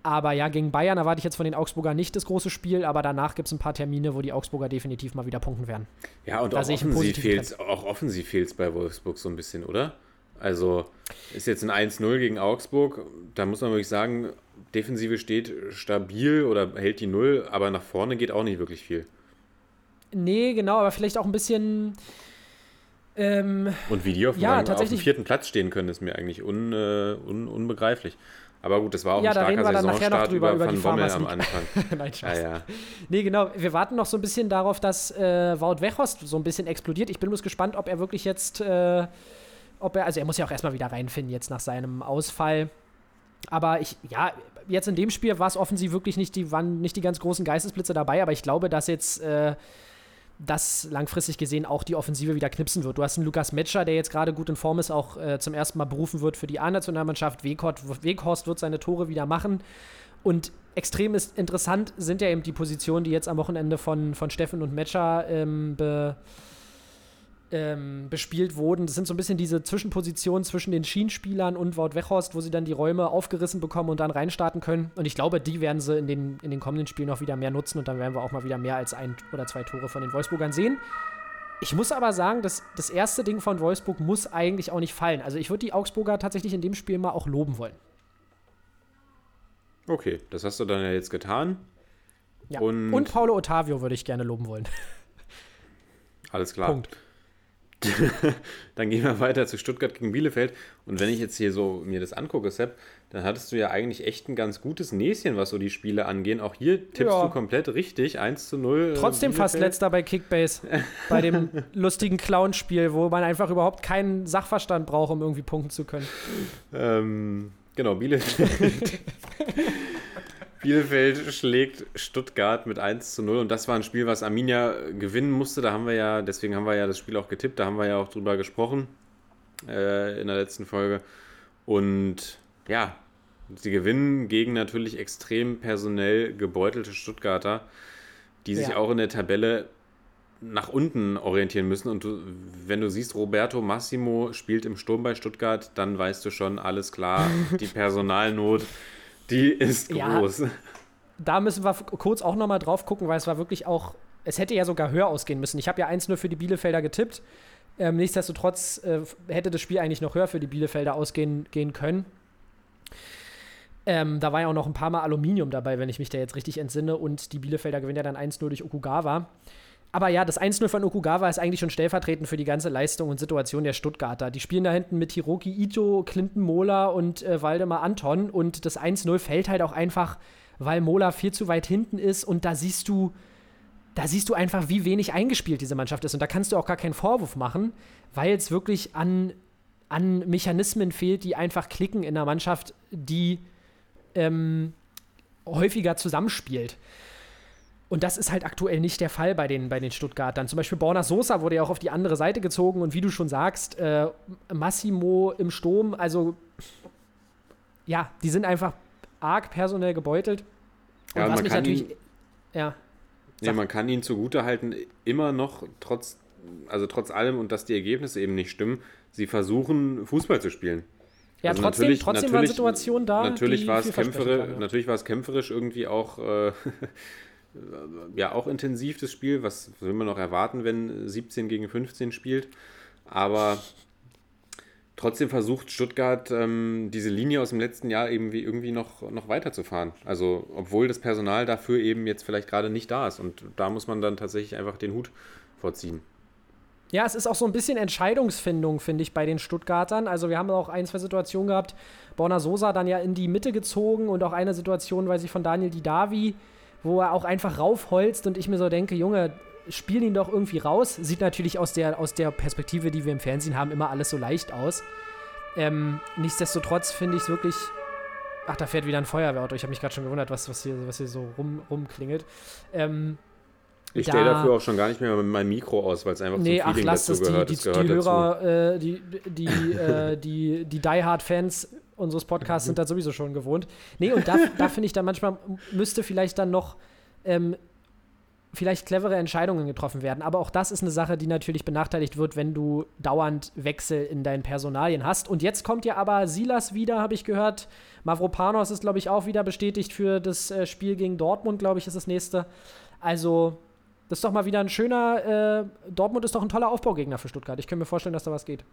Aber ja, gegen Bayern erwarte ich jetzt von den Augsburgern nicht das große Spiel, aber danach gibt es ein paar Termine, wo die Augsburger definitiv mal wieder punkten werden. Ja, und Da auch offensiv fehlt's, auch offensiv fehlt's bei Wolfsburg so ein bisschen, oder? Also ist jetzt ein 1-0 gegen Augsburg. Da muss man wirklich sagen, Defensive steht stabil oder hält die Null, aber nach vorne geht auch nicht wirklich viel. Nee, genau, aber vielleicht auch ein bisschen. Ähm, Und wie die auf, Ja, auf dem vierten Platz stehen können, ist mir eigentlich un, äh, un, unbegreiflich. Aber gut, das war auch Ja, ein da reden starker wir dann nachher noch Saisonstart drüber, über, über die Van Bommel am. Anfang. [laughs] Nein, Ja, Spaß. ja. Nee, genau. Wir warten noch so ein bisschen darauf, dass äh, Wout Weghorst so ein bisschen explodiert. Ich bin bloß gespannt, ob er wirklich jetzt, äh, ob er, also er muss ja auch erstmal wieder reinfinden jetzt nach seinem Ausfall. Aber ich, ja, jetzt in dem Spiel war es offensiv wirklich nicht die, waren nicht die ganz großen Geistesblitze dabei, aber ich glaube, dass jetzt äh, das langfristig gesehen auch die Offensive wieder knipsen wird. Du hast einen Lukas Metscher, der jetzt gerade gut in Form ist, auch äh, zum ersten Mal berufen wird für die A-Nationalmannschaft. Weghorst, wird seine Tore wieder machen. Und extrem ist interessant sind ja eben die Positionen, die jetzt am Wochenende von, von Steffen und Metscher ähm, be, ähm, bespielt wurden. Das sind so ein bisschen diese Zwischenpositionen zwischen den Schienenspielern und Wout Weghorst, wo sie dann die Räume aufgerissen bekommen und dann reinstarten können. Und ich glaube, die werden sie in den, in den kommenden Spielen noch wieder mehr nutzen und dann werden wir auch mal wieder mehr als ein oder zwei Tore von den Wolfsburgern sehen. Ich muss aber sagen, dass das erste Ding von Wolfsburg muss eigentlich auch nicht fallen. Also ich würde die Augsburger tatsächlich in dem Spiel mal auch loben wollen. Okay, das hast du dann ja jetzt getan. Ja. Und- Und, Paulo Ottavio würde ich gerne loben wollen. Alles klar. Punkt. [laughs] Dann gehen wir weiter zu Stuttgart gegen Bielefeld. Und wenn ich jetzt hier so mir das angucke, Sepp, dann hattest du ja eigentlich echt ein ganz gutes Näschen, was so die Spiele angehen. Auch hier tippst Ja. du komplett richtig. 1 zu 0. äh, Trotzdem fast Bielefeld. letzter bei Kickbase. [laughs] bei dem lustigen Clown-Spiel, wo man einfach überhaupt keinen Sachverstand braucht, um irgendwie punkten zu können. Ähm, genau, Bielefeld. [laughs] Bielefeld schlägt Stuttgart mit 1 zu 0 und das war ein Spiel, was Arminia gewinnen musste. Da haben wir ja, deswegen haben wir ja das Spiel auch getippt, da haben wir ja auch drüber gesprochen äh, in der letzten Folge. Und ja, sie gewinnen gegen natürlich extrem personell gebeutelte Stuttgarter, die sich Ja. auch in der Tabelle nach unten orientieren müssen. Und du, wenn du siehst, Roberto Massimo spielt im Sturm bei Stuttgart, dann weißt du schon, alles klar, [laughs] die Personalnot, die ist Ja. groß. Da müssen wir kurz auch nochmal drauf gucken, weil es war wirklich auch, es hätte ja sogar höher ausgehen müssen. Ich habe ja 1-0 für die Bielefelder getippt. Ähm, nichtsdestotrotz äh, hätte das Spiel eigentlich noch höher für die Bielefelder ausgehen gehen können. Ähm, da war ja auch noch ein paar Mal Aluminium dabei, wenn ich mich da jetzt richtig entsinne. Und die Bielefelder gewinnen ja dann 1-0 durch Okugawa. Aber ja, das 1-0 von Okugawa ist eigentlich schon stellvertretend für die ganze Leistung und Situation der Stuttgarter. Die spielen da hinten mit Hiroki Ito, Clinton Mola und äh, Waldemar Anton. Und das 1-0 fällt halt auch einfach, weil Mola viel zu weit hinten ist. Und da siehst du, da siehst du einfach, wie wenig eingespielt diese Mannschaft ist. Und da kannst du auch gar keinen Vorwurf machen, weil es wirklich an, an Mechanismen fehlt, die einfach klicken in einer Mannschaft, die ähm, häufiger zusammenspielt. Und das ist halt aktuell nicht der Fall bei den, bei den Stuttgartern. Zum Beispiel Borna Sosa wurde ja auch auf die andere Seite gezogen und wie du schon sagst, äh, Massimo im Sturm, also ja, die sind einfach arg personell gebeutelt. Und Ja, was man mich kann natürlich. ihn- Ja, Ja, man kann ihnen zugutehalten, immer noch trotz, also trotz allem und dass die Ergebnisse eben nicht stimmen, sie versuchen Fußball zu spielen. ja Also trotzdem, natürlich- trotzdem waren natürlich- Situationen da. Natürlich die war es kämpferisch, waren, ja. natürlich war es kämpferisch irgendwie auch äh, [laughs] ja auch intensiv das Spiel. Was will man noch erwarten, wenn 17 gegen 15 spielt? Aber trotzdem versucht Stuttgart ähm, diese Linie aus dem letzten Jahr eben wie irgendwie noch, noch weiterzufahren. Also obwohl das Personal dafür eben jetzt vielleicht gerade nicht da ist. Und da muss man dann tatsächlich einfach den Hut vorziehen. Ja, es ist auch so ein bisschen Entscheidungsfindung, finde ich, bei den Stuttgartern. Also wir haben auch ein, zwei Situationen gehabt. Borna Sosa dann ja in die Mitte gezogen und auch eine Situation, weiß ich, von Daniel Didavi, wo er auch einfach raufholzt und ich mir so denke, Junge, spiel ihn doch irgendwie raus. Sieht natürlich aus der, aus der Perspektive, die wir im Fernsehen haben, immer alles so leicht aus. Ähm, nichtsdestotrotz finde ich es wirklich. Ach, da fährt wieder ein Feuerwehrauto. Ich habe mich gerade schon gewundert, was, was, hier, was hier so rum, rumklingelt. Ähm, Ich Da- stelle dafür auch schon gar nicht mehr mein Mikro aus, weil es einfach Nee, zum ach, Feeling lass dazu das. Die, gehört. die, die gehört dazu. Hörer, äh, die, die, äh, die, die Die Hard-Fans unseres Podcasts sind da sowieso schon gewohnt. Nee, und da, [laughs] da finde ich dann manchmal, müsste vielleicht dann noch ähm, vielleicht clevere Entscheidungen getroffen werden. Aber auch das ist eine Sache, die natürlich benachteiligt wird, wenn du dauernd Wechsel in deinen Personalien hast. Und jetzt kommt ja aber Silas wieder, habe ich gehört. Mavropanos ist, glaube ich, auch wieder bestätigt für das äh, Spiel gegen Dortmund, glaube ich, ist das nächste. Also, das ist doch mal wieder ein schöner. Äh, Dortmund ist doch ein toller Aufbaugegner für Stuttgart. Ich kann mir vorstellen, dass da was geht.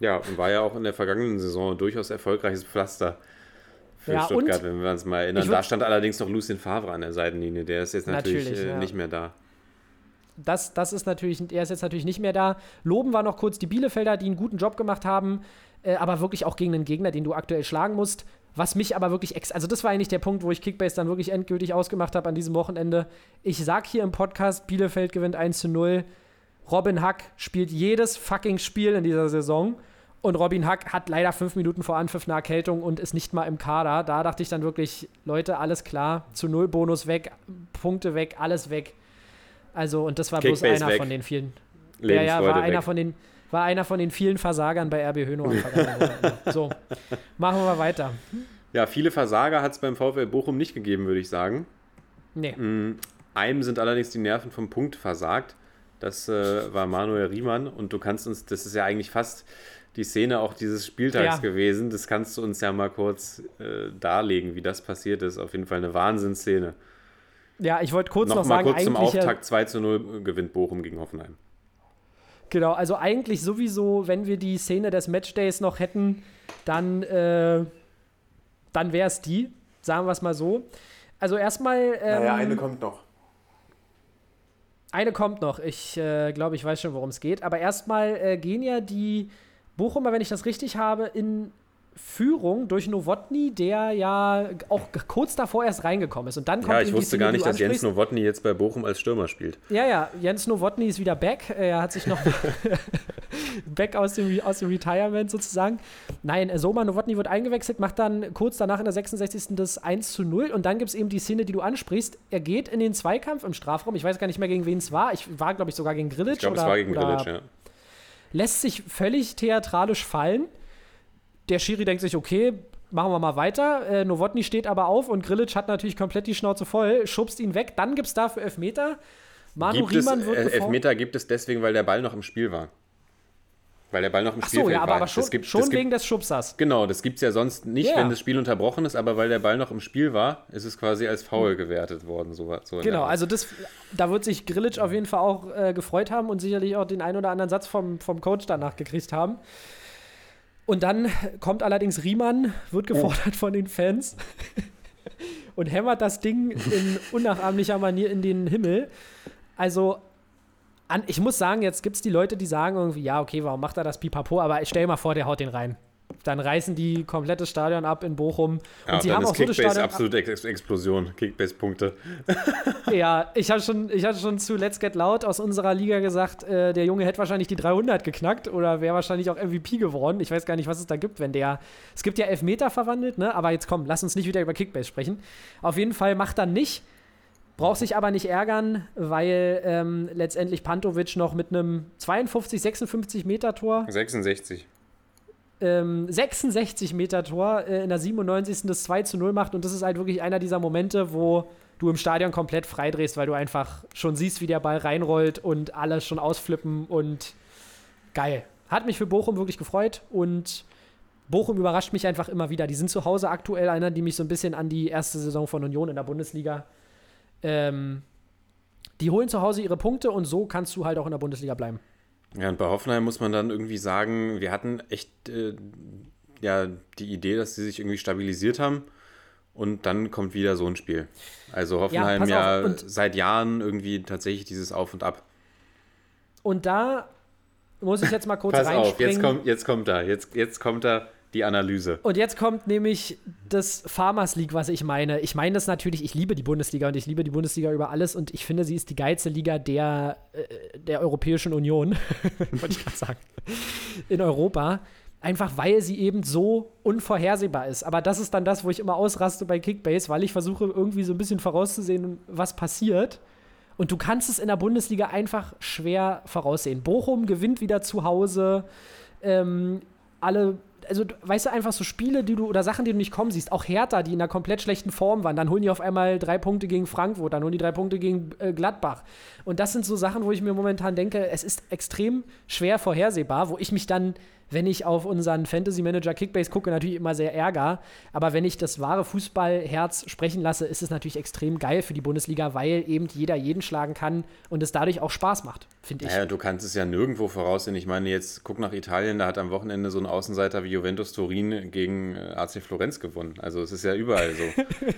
Ja, und war ja auch in der vergangenen Saison durchaus erfolgreiches Pflaster für Ja, Stuttgart, wenn wir uns mal erinnern. Da stand allerdings noch Lucien Favre an der Seitenlinie. Der ist jetzt natürlich, Natürlich, äh, ja. nicht mehr da. das, das ist natürlich, er ist jetzt natürlich nicht mehr da. Loben war noch kurz die Bielefelder, die einen guten Job gemacht haben, äh, aber wirklich auch gegen einen Gegner, den du aktuell schlagen musst. Was mich aber wirklich, ex also das war eigentlich der Punkt, wo ich Kickbase dann wirklich endgültig ausgemacht habe an diesem Wochenende. Ich sag hier im Podcast, Bielefeld gewinnt 1 zu 0. Robin Hack spielt jedes fucking Spiel in dieser Saison. Und Robin Hack hat leider fünf Minuten vor Anpfiff eine Erkältung und ist nicht mal im Kader. Da dachte ich dann wirklich, Leute, alles klar, zu null Bonus weg, Punkte weg, alles weg. Also, und das war bloß einer weg. von den vielen. Ja, ja, war einer von den, war einer von den vielen Versagern bei RB Hönow am vergangenen Wochenende. [laughs] So, machen wir weiter. Ja, viele Versager hat es beim VfL Bochum nicht gegeben, würde ich sagen. Nee. Mm, Einem sind allerdings die Nerven vom Punkt versagt. Das äh, war Manuel Riemann. Und du kannst uns, das ist ja eigentlich fast die Szene auch dieses Spieltags Ja. gewesen. Das kannst du uns ja mal kurz äh, darlegen, wie das passiert ist. Auf jeden Fall eine Wahnsinnsszene. Ja, ich wollte kurz noch, Nochmal sagen, kurz zum eigentlich, ja- Auftakt 2 zu 0 gewinnt Bochum gegen Hoffenheim. Genau, also eigentlich sowieso, wenn wir die Szene des Matchdays noch hätten, dann, äh, dann wäre es die, sagen wir es mal so. Also erstmal. Ähm, kommt noch. Eine kommt noch. Ich äh, glaube, ich weiß schon, worum es geht. Aber erstmal äh, gehen ja die Bochumer, wenn ich das richtig habe, in Führung durch Nowotny, der ja auch kurz davor erst reingekommen ist. Und dann kommt Ja, ich wusste Szene, gar nicht, dass Jens. Nowotny jetzt bei Bochum als Stürmer spielt. Ja, ja, Jens Nowotny ist wieder back. Er hat sich noch [laughs] back aus dem, aus dem Retirement sozusagen. Nein, Soma Nowotny wird eingewechselt, macht dann kurz danach in der 66. das 1 zu 0 und dann gibt es eben die Szene, die du ansprichst. Er geht in den Zweikampf im Strafraum. Ich weiß gar nicht mehr, gegen wen es war. Ich war, glaube ich, sogar gegen Grilic. Ich glaube, es war gegen Grilic, ja. Lässt sich völlig theatralisch fallen. Der Schiri denkt sich, okay, machen wir mal weiter. Äh, Nowotny steht aber auf und Grilic hat natürlich komplett die Schnauze voll, schubst ihn weg. Dann gibt es dafür Elfmeter. Manu Gibt es, Riemann wird äh. Elfmeter gibt es deswegen, weil der Ball noch im Spiel war. Weil der Ball noch im Ach Spielfeld so, ja, aber, war. aber schon, das gibt, schon gibt, wegen des Schubsers. Genau, das gibt es ja sonst nicht, Ja. wenn das Spiel unterbrochen ist, aber weil der Ball noch im Spiel war, ist es quasi als Foul gewertet worden. So, so Genau, also das, da wird sich Grilic auf jeden Fall auch äh, gefreut haben und sicherlich auch den einen oder anderen Satz vom, vom Coach danach gekriegt haben. Und dann kommt allerdings Riemann, wird gefordert von den Fans [laughs] und hämmert das Ding in [laughs] unnachahmlicher Manier in den Himmel. Also, an, ich muss sagen, jetzt gibt es die Leute, die sagen irgendwie, ja, okay, warum macht er das Pipapo? Aber stell mal vor, der haut den rein. Dann reißen die komplettes Stadion ab in Bochum. ja, und sie haben ist auch so Kickbase Stadion. absolute Ex Explosion. Kickbase-Punkte. [laughs] Ja, ich hatte schon, ich hatte schon zu Let's Get Loud aus unserer Liga gesagt, äh, der Junge hätte wahrscheinlich die 300 geknackt oder wäre wahrscheinlich auch MVP geworden. Ich weiß gar nicht, was es da gibt, wenn der. Es gibt ja Elfmeter verwandelt, ne? Aber jetzt komm, lass uns nicht wieder über Kickbase sprechen. Auf jeden Fall macht er nicht. Braucht sich aber nicht ärgern, weil ähm, letztendlich Pantovic noch mit einem 52, 56 Meter Tor 66. ähm, 66 Meter Tor äh, in der 97. das 2 zu 0 macht. Und das ist halt wirklich einer dieser Momente, wo du im Stadion komplett freidrehst, weil du einfach schon siehst, wie der Ball reinrollt und alles schon ausflippen und geil. Hat mich für Bochum wirklich gefreut und Bochum überrascht mich einfach immer wieder. Die sind zu Hause aktuell einer, die mich so ein bisschen an die erste Saison von Union in der Bundesliga. Ähm, die holen zu Hause ihre Punkte und so kannst du halt auch in der Bundesliga bleiben. Ja, und bei Hoffenheim muss man dann irgendwie sagen, wir hatten echt äh, ja, die Idee, dass sie sich irgendwie stabilisiert haben. Und dann kommt wieder so ein Spiel. Also Hoffenheim ja, auf, und- seit Jahren irgendwie tatsächlich dieses Auf und Ab. Und da muss ich jetzt mal kurz Pass auf, reinspringen. jetzt kommt, jetzt kommt da, jetzt, jetzt kommt da die Analyse. Und jetzt kommt nämlich das Farmers League, was ich meine. Ich meine das natürlich, ich liebe die Bundesliga und ich liebe die Bundesliga über alles und ich finde, sie ist die geilste Liga der, äh, der Europäischen Union, [laughs] wollte ich gerade sagen, in Europa. Einfach weil sie eben so unvorhersehbar ist. Aber das ist dann das, wo ich immer ausraste bei Kickbase, weil ich versuche irgendwie so ein bisschen vorauszusehen, was passiert. Und du kannst es in der Bundesliga einfach schwer voraussehen. Bochum gewinnt wieder zu Hause. Ähm, alle also weißt du, einfach so Spiele, die du oder Sachen, die du nicht kommen siehst, auch Hertha, die in einer komplett schlechten Form waren, dann holen die auf einmal drei Punkte gegen Frankfurt, dann holen die drei Punkte gegen äh, Gladbach. Und das sind so Sachen, wo ich mir momentan denke, es ist extrem schwer vorhersehbar, wo ich mich dann, wenn ich auf unseren Fantasy Manager Kickbase gucke, natürlich immer sehr ärger. Aber wenn ich das wahre Fußballherz sprechen lasse, ist es natürlich extrem geil für die Bundesliga, weil eben jeder jeden schlagen kann und es dadurch auch Spaß macht, finde ich. Naja, du kannst es ja nirgendwo voraussehen. Ich meine, jetzt guck nach Italien, da hat am Wochenende so ein Außenseiter wie Juventus Turin gegen äh, AC Florenz gewonnen. Also es ist ja überall so. [laughs]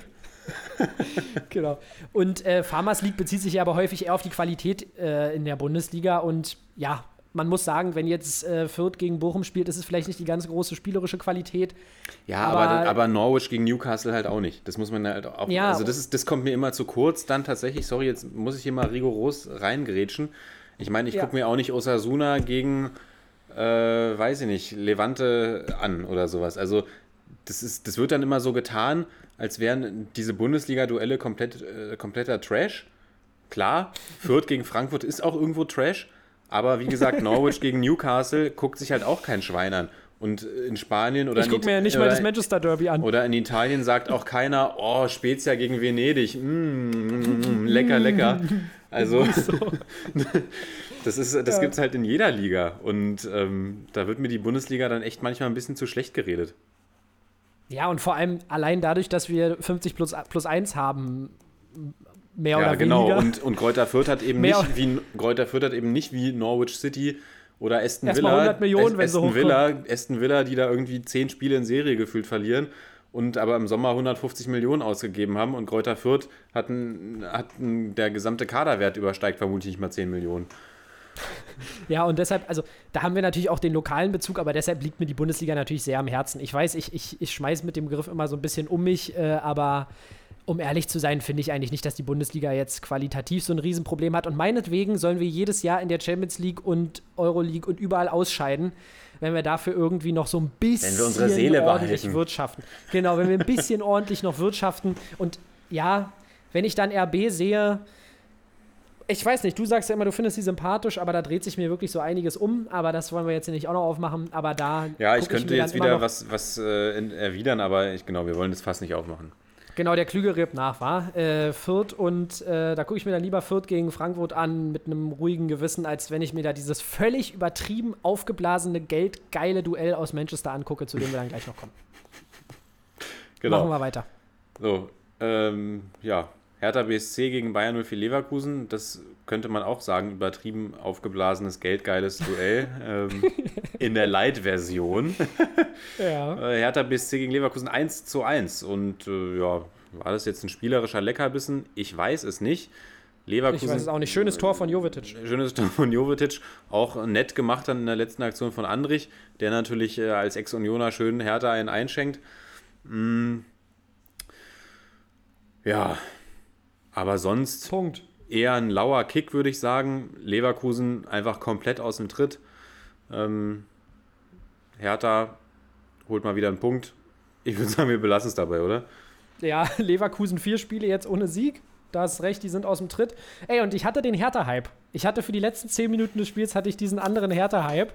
Genau. Und äh, Farmers League bezieht sich ja aber häufig eher auf die Qualität äh, in der Bundesliga. Und ja, man muss sagen, wenn jetzt äh, Fürth gegen Bochum spielt, ist es vielleicht nicht die ganz große spielerische Qualität. Ja, Aber- aber, aber Norwich gegen Newcastle halt auch nicht. Das muss man halt auch. Ja. Also das, ist, das kommt mir immer zu kurz. Dann tatsächlich, sorry, jetzt muss ich hier mal rigoros reingrätschen. Ich meine, ich Ja. gucke mir auch nicht Osasuna gegen, äh, weiß ich nicht, Levante an oder sowas. Also das, ist, das wird dann immer so getan, als wären diese Bundesliga-Duelle komplett, äh, kompletter Trash. Klar, Fürth gegen Frankfurt ist auch irgendwo Trash, aber wie gesagt, Norwich gegen Newcastle guckt sich halt auch kein Schwein an. Und in Spanien oder Ich in gucke mir ja nicht mal das Manchester Derby an. oder in Italien sagt auch keiner, oh, Spezia gegen Venedig. Mm, mm, mm, lecker, lecker. Also, [laughs] [laughs] das, ist, das gibt es halt in jeder Liga. Und ähm, da wird mir die Bundesliga dann echt manchmal ein bisschen zu schlecht geredet. Ja, und vor allem allein dadurch, dass wir 50 plus, plus 1 haben, mehr ja, oder genau. weniger. Und, und Kräuter Fürth hat eben [laughs] Mehr- nicht wie Kräuter Fürth hat eben nicht wie Norwich City oder Aston Erstmal Villa. 100 Millionen, wenn sie Aston hochkommen. Villa, Aston Villa, die da irgendwie zehn Spiele in Serie gefühlt verlieren und aber im Sommer 150 Millionen ausgegeben haben und Kräuter Fürth hat, ein, hat ein, der gesamte Kaderwert übersteigt vermutlich nicht mal 10 Millionen. Ja, und deshalb, also da haben wir natürlich auch den lokalen Bezug, aber deshalb liegt mir die Bundesliga natürlich sehr am Herzen. Ich weiß, ich, ich, ich schmeiß mit dem Begriff immer so ein bisschen um mich, äh, aber um ehrlich zu sein, finde ich eigentlich nicht, dass die Bundesliga jetzt qualitativ so ein Riesenproblem hat. Und meinetwegen sollen wir jedes Jahr in der Champions League und Euroleague und überall ausscheiden, wenn wir dafür irgendwie noch so ein bisschen ordentlich behalten. wirtschaften. Genau, wenn wir ein bisschen [laughs] ordentlich noch wirtschaften. Und ja, wenn ich dann RB sehe, ich weiß nicht, du sagst ja immer, du findest sie sympathisch, aber da dreht sich mir wirklich so einiges um. Aber das wollen wir jetzt hier nicht auch noch aufmachen. Aber da. Ja, ich könnte dann jetzt wieder was, was äh, erwidern, aber ich, genau, wir wollen das fast nicht aufmachen. Genau, der Klügere rebt nach, war. Äh, Fürth und äh, da gucke ich mir dann lieber Fürth gegen Frankfurt an mit einem ruhigen Gewissen, als wenn ich mir da dieses völlig übertrieben aufgeblasene, geldgeile Duell aus Manchester angucke, zu dem wir dann gleich noch kommen. [laughs] Genau. Machen wir weiter. So, ähm, ja, Hertha BSC gegen Bayern 04 Leverkusen, das könnte man auch sagen, übertrieben aufgeblasenes, geldgeiles Duell ähm, [laughs] in der Light-Version. [laughs] Ja. Äh, Hertha BSC gegen Leverkusen 1 zu 1 und äh, ja, war das jetzt ein spielerischer Leckerbissen? Ich weiß es nicht. Leverkusen, Ich weiß es auch nicht. Schönes Tor von Jovetic. Schönes Tor von Jovetic, auch nett gemacht dann in der letzten Aktion von Andrich, der natürlich äh, als Ex-Unioner schön Hertha einen einschenkt. Mm. Ja, aber sonst Punkt. Eher ein lauer Kick, würde ich sagen. Leverkusen einfach komplett aus dem Tritt. Ähm, Hertha holt mal wieder einen Punkt. Ich würde sagen, wir belassen es dabei, oder? Ja, [laughs] Leverkusen vier Spiele jetzt ohne Sieg. Da hast recht, die sind aus dem Tritt. Ey, und ich hatte den Hertha-Hype. Ich hatte für die letzten zehn Minuten des Spiels hatte ich diesen anderen Hertha-Hype.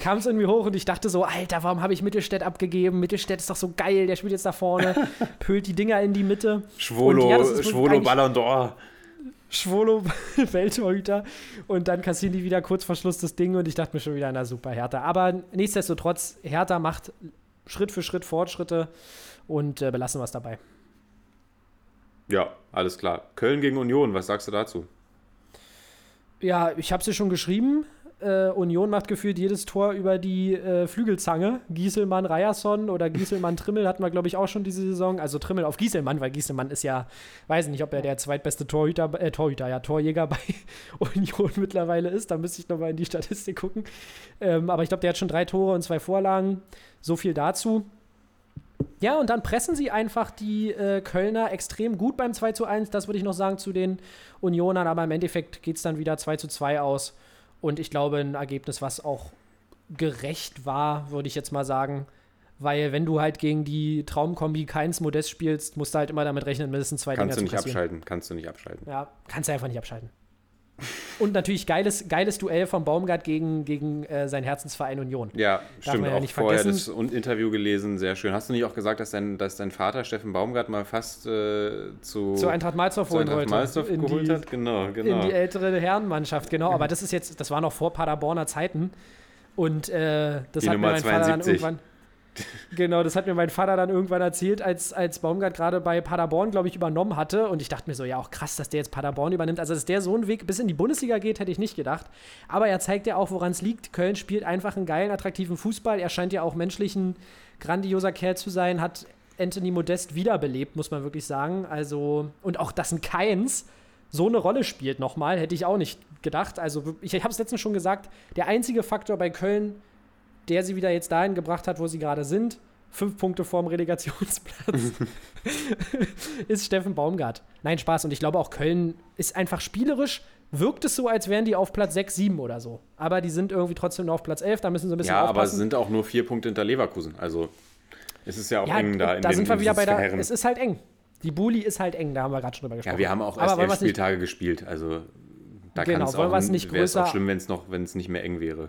Kam es irgendwie hoch und ich dachte so, Alter, warum habe ich Mittelstädt abgegeben? Mittelstädt ist doch so geil, der spielt jetzt da vorne, [laughs] pölt die Dinger in die Mitte. Schwolo, Und ja, ist Schwolo Ballon d'Or. Schwolo, [laughs] Welttorhüter. Und dann kassieren die wieder kurz vor Schluss das Ding und ich dachte mir schon wieder, na super, Hertha. Aber nichtsdestotrotz, Hertha macht Schritt für Schritt Fortschritte und äh, belassen wir es dabei. Ja, alles klar. Köln gegen Union, was sagst du dazu? Ja, ich habe sie schon geschrieben. Äh, Union macht gefühlt jedes Tor über die äh, Flügelzange. Gieselmann, Ryerson oder Gieselmann, Trimmel hatten wir, glaube ich, auch schon diese Saison. Also Trimmel auf Gieselmann, weil Gieselmann ist ja, weiß nicht, ob er der zweitbeste Torhüter, äh, Torhüter, ja, Torjäger [laughs] bei Union mittlerweile ist. Da müsste ich nochmal in die Statistik gucken. Ähm, aber ich glaube, der hat schon drei Tore und zwei Vorlagen. So viel dazu. Ja, und dann pressen sie einfach die äh, Kölner extrem gut beim 2 zu 1. Das würde ich noch sagen zu den Unionern, aber im Endeffekt geht es dann wieder 2 zu 2 aus. Und ich glaube, ein Ergebnis, was auch gerecht war, würde ich jetzt mal sagen. Weil, wenn du halt gegen die Traumkombi keins Modest spielst, musst du halt immer damit rechnen, mindestens zwei Kannst du Dinger nicht zu kassieren. abschalten, kannst du nicht abschalten. Ja, kannst du einfach nicht abschalten. Und natürlich geiles, geiles Duell von Baumgart gegen, gegen äh, seinen Herzensverein Union. Ja, Darf stimmt. ja Auch nicht vorher vergessen. das Interview gelesen, sehr schön. Hast du nicht auch gesagt, dass dein, dass dein Vater Steffen Baumgart mal fast äh, zu, Zu Eintracht Malzdorf zu holen Eintracht In geholt die- hat? Genau, in genau. die ältere Herrenmannschaft, genau. Aber das ist jetzt, das war noch vor Paderborner Zeiten. Und äh, das Die hat mir Nummer mein Vater dann 72. irgendwann. Genau, das hat mir mein Vater dann irgendwann erzählt, als, als Baumgart gerade bei Paderborn, glaube ich, übernommen hatte. Und ich dachte mir so, ja, auch krass, dass der jetzt Paderborn übernimmt. Also, dass der so einen Weg bis in die Bundesliga geht, hätte ich nicht gedacht. Aber er zeigt ja auch, woran es liegt. Köln spielt einfach einen geilen, attraktiven Fußball. Er scheint ja auch menschlich ein grandioser Kerl zu sein, hat Anthony Modest wiederbelebt, muss man wirklich sagen. Also, und auch, dass ein Keins so eine Rolle spielt nochmal, hätte ich auch nicht gedacht. Also, ich, ich habe es letztens schon gesagt, der einzige Faktor bei Köln, der sie wieder jetzt dahin gebracht hat, wo sie gerade sind, fünf Punkte vorm Relegationsplatz, [laughs] [laughs] ist Steffen Baumgart. Nein, Spaß. Und ich glaube auch Köln ist einfach spielerisch, wirkt es so, als wären die auf Platz 6, 7 oder so. Aber die sind irgendwie trotzdem nur auf Platz 11, da müssen sie ein bisschen Ja, aber es aufpassen. sind auch nur vier Punkte hinter Leverkusen. Also es ist ja auch ja, eng da in da den sind wir wieder bei der, es ist halt eng. Die Bully ist halt eng, da haben wir gerade schon drüber gesprochen. Ja, wir haben auch Aber erst elf wir's nicht- Spieltage gespielt. Also da Genau, kann es auch, nicht wäre es auch größer- schlimm, wenn es noch, wenn es nicht mehr eng wäre.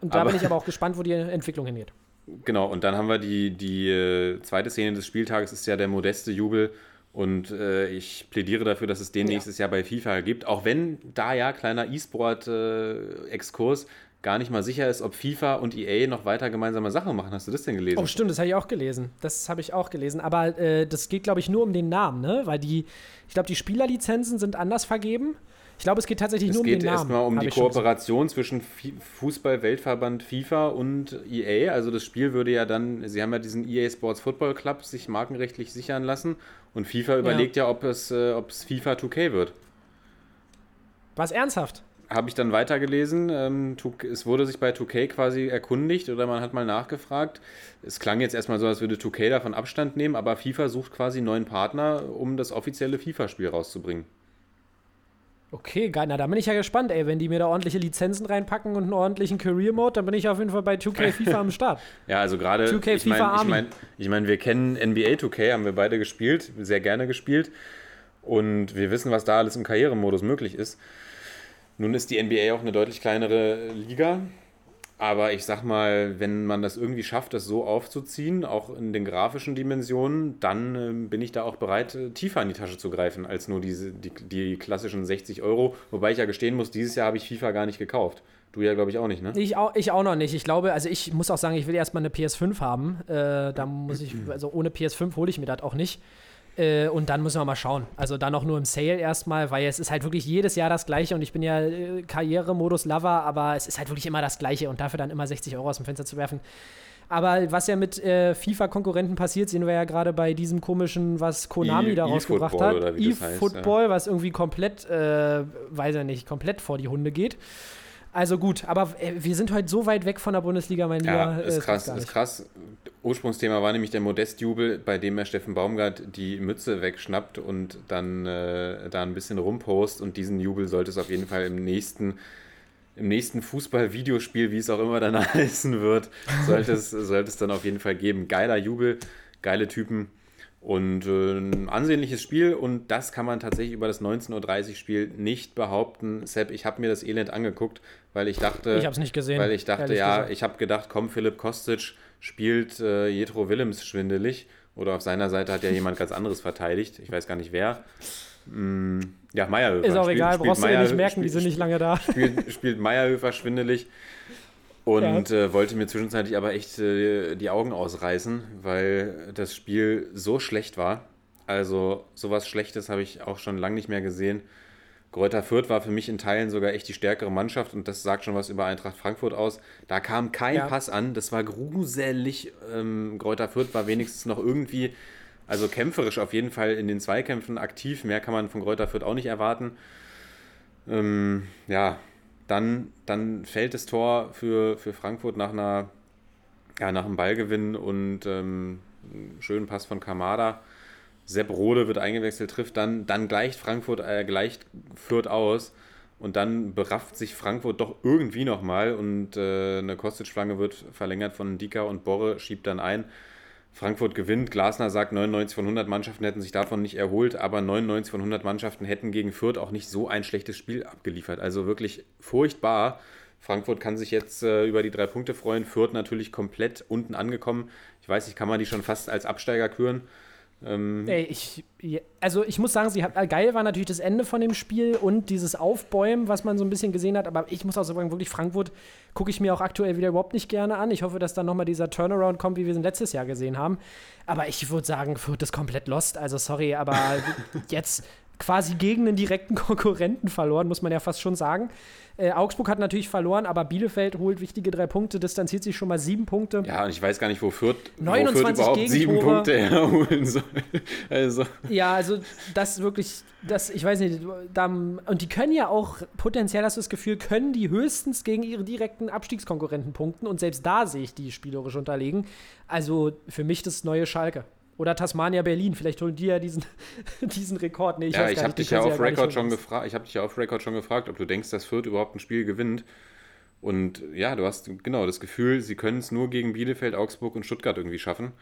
Und da aber- bin ich aber auch gespannt, wo die Entwicklung hingeht. [laughs] Genau, und dann haben wir die, die äh, zweite Szene des Spieltages, ist ja der modeste Jubel. Und äh, ich plädiere dafür, dass es den Ja. nächstes Jahr bei FIFA gibt. Auch wenn da ja, kleiner E-Sport-Exkurs, gar nicht mal sicher ist, ob FIFA und EA noch weiter gemeinsame Sachen machen. Hast du das denn gelesen? Oh, stimmt, das habe ich auch gelesen. Das habe ich auch gelesen. Aber äh, das geht, glaube ich, nur um den Namen, ne? Weil die, ich glaube, die Spielerlizenzen sind anders vergeben. Ich glaube, es geht tatsächlich Es nur um geht den Namen. erstmal um die. Kooperation zwischen Fußball-Weltverband FIFA und EA. Also das Spiel würde ja dann, sie haben ja diesen EA Sports Football Club sich markenrechtlich sichern lassen und FIFA überlegt ja, ob, es, äh, ob es FIFA 2K wird. Was ernsthaft? Habe ich dann weitergelesen. Ähm, 2K es wurde sich bei 2K quasi erkundigt oder man hat mal nachgefragt. Es klang jetzt erstmal so, als würde 2K davon Abstand nehmen, aber FIFA sucht quasi neuen Partner, um das offizielle FIFA-Spiel rauszubringen. Okay, geil. Na, da bin ich ja gespannt, ey. Wenn die mir da ordentliche Lizenzen reinpacken und einen ordentlichen Career Mode, dann bin ich auf jeden Fall bei 2K [laughs] FIFA am Start. Ja, also gerade, 2K ich meine, FIFA ich Army. mein, ich mein, wir kennen NBA 2K, haben wir beide gespielt, sehr gerne gespielt. Und wir wissen, was da alles im Karrieremodus möglich ist. Nun ist die NBA auch eine deutlich kleinere Liga. Aber ich sag mal, wenn man das irgendwie schafft, das so aufzuziehen, auch in den grafischen Dimensionen, dann ähm, bin ich da auch bereit, äh, tiefer in die Tasche zu greifen, als nur diese, die, die klassischen 60 Euro. Wobei ich ja gestehen muss, dieses Jahr habe ich FIFA gar nicht gekauft. Du ja, glaube ich, auch nicht, ne? Ich auch, ich auch noch nicht. Ich glaube, also ich muss auch sagen, ich will erstmal eine PS5 haben. Äh, da muss ich, [clears throat] also ohne PS5 hole ich mir das auch nicht. Äh, und dann müssen wir mal schauen. Also dann auch nur im Sale erstmal, weil es ist halt wirklich jedes Jahr das Gleiche und ich bin ja äh, Karrieremodus-Lover, aber es ist halt wirklich immer das Gleiche und dafür dann immer 60 Euro aus dem Fenster zu werfen. Aber was ja mit äh, FIFA-Konkurrenten passiert, sehen wir ja gerade bei diesem komischen, was Konami E- da rausgebracht E-Football hat. E-Football, was irgendwie komplett, äh, weiß ich nicht, komplett vor die Hunde geht. Also gut, aber äh, wir sind heute so weit weg von der Bundesliga, mein Ja, Lieber. äh, ist das krass, ist krass. Ursprungsthema war nämlich der Modestjubel, bei dem er Steffen Baumgart die Mütze wegschnappt und dann äh, da ein bisschen rumpost. Und diesen Jubel sollte es auf jeden Fall im nächsten, im nächsten Fußball-Videospiel, wie es auch immer dann [laughs] heißen wird, sollte es, sollte es dann auf jeden Fall geben. Geiler Jubel, geile Typen. Und äh, ein ansehnliches Spiel und das kann man tatsächlich über das 19.30 Uhr Spiel nicht behaupten. Sepp, ich habe mir das Elend angeguckt, weil ich dachte, Ich hab's nicht gesehen, weil ich dachte, ja, gesagt. ich habe gedacht, komm, Philipp Kostic spielt äh, Jetro Willems schwindelig. Oder auf seiner Seite hat ja jemand ganz anderes verteidigt. Ich weiß gar nicht wer. Mm, ja, Meierhöfer. Ist auch Spielt- egal, spielt brauchst du dir nicht merken, die spielt- sind nicht lange da. spielt, spielt Meierhöfer schwindelig. Und äh, wollte mir zwischenzeitlich aber echt äh, die Augen ausreißen, weil das Spiel so schlecht war. Also sowas Schlechtes habe ich auch schon lange nicht mehr gesehen. Greuther Fürth war für mich in Teilen sogar echt die stärkere Mannschaft und das sagt schon was über Eintracht Frankfurt aus. Da kam kein Ja. Pass an, das war gruselig. Ähm, Greuther Fürth war wenigstens noch irgendwie, also kämpferisch auf jeden Fall in den Zweikämpfen aktiv. Mehr kann man von Greuther Fürth auch nicht erwarten. Ähm, ja, dann, dann fällt das Tor für, für Frankfurt nach einer ja, nach einem Ballgewinn und ähm, einem schönen Pass von Kamada. Sepp Rode wird eingewechselt, trifft dann, dann gleicht Frankfurt, äh, gleicht Fürth aus und dann berafft sich Frankfurt doch irgendwie nochmal und äh, eine Kostic-Flanke wird verlängert von Dika und Borre schiebt dann ein. Frankfurt gewinnt. Glasner sagt, 99 von 100 Mannschaften hätten sich davon nicht erholt, aber 99 von 100 Mannschaften hätten gegen Fürth auch nicht so ein schlechtes Spiel abgeliefert. Also wirklich furchtbar. Frankfurt kann sich jetzt äh, über die drei Punkte freuen. Fürth natürlich komplett unten angekommen. Ich weiß nicht, kann man die schon fast als Absteiger küren? Ähm, Ey, ich, also ich muss sagen, sie hat, geil war natürlich das Ende von dem Spiel und dieses Aufbäumen, was man so ein bisschen gesehen hat. Aber ich muss auch sagen, wirklich Frankfurt gucke ich mir auch aktuell wieder überhaupt nicht gerne an. Ich hoffe, dass dann nochmal dieser Turnaround kommt, wie wir es letztes Jahr gesehen haben. Aber ich würde sagen, Fürth ist komplett lost. Also sorry, aber [laughs] jetzt quasi gegen einen direkten [laughs] Konkurrenten verloren, muss man ja fast schon sagen. Äh, Augsburg hat natürlich verloren, aber Bielefeld holt wichtige drei Punkte, distanziert sich schon mal sieben Punkte. ja, und ich weiß gar nicht, wo Fürth, wo 29 Fürth überhaupt sieben. Punkte [laughs] herholen soll. Also, Ja, also das wirklich, das, ich weiß nicht, da, und die können ja auch, potenziell hast du das Gefühl, können die höchstens gegen ihre direkten Abstiegskonkurrenten punkten und selbst da sehe ich die spielerisch unterlegen. Also für mich das neue Schalke. Oder Tasmania Berlin, vielleicht holen die ja diesen, [laughs] diesen Rekord. Nee, ich ja, ich habe dich ja Record schon. Ich habe dich ja auf Record schon gefragt, ob du denkst, dass Fürth überhaupt ein Spiel gewinnt. Und ja, du hast genau das Gefühl, sie können es nur gegen Bielefeld, Augsburg und Stuttgart irgendwie schaffen.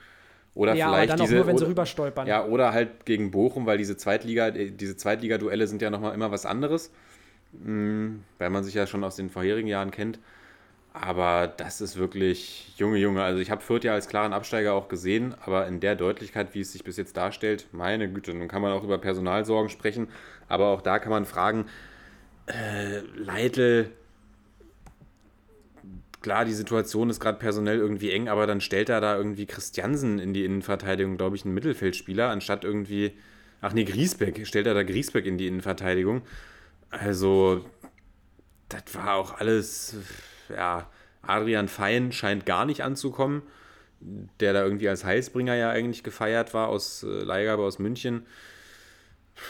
Oder Ja, vielleicht dann diese, nur, wenn sie oder, rüberstolpern. Ja, oder halt gegen Bochum, weil diese Zweitliga, äh, diese Zweitliga-Duelle sind ja nochmal immer was anderes. Mm, Weil man sich ja schon aus den vorherigen Jahren kennt. Aber das ist wirklich, Junge, Junge. Also ich habe Fürth ja als klaren Absteiger auch gesehen, aber in der Deutlichkeit, wie es sich bis jetzt darstellt, meine Güte, nun kann man auch über Personalsorgen sprechen, aber auch da kann man fragen, äh, Leitl, klar, die Situation ist gerade personell irgendwie eng, aber dann stellt er da irgendwie Christiansen in die Innenverteidigung, glaube ich, einen Mittelfeldspieler, anstatt irgendwie, ach nee, Griesbeck, stellt er da Griesbeck in die Innenverteidigung. Also, das war auch alles, ja, Adrian Fein scheint gar nicht anzukommen, der da irgendwie als Heilsbringer ja eigentlich gefeiert war aus äh, Leihgabe aus München.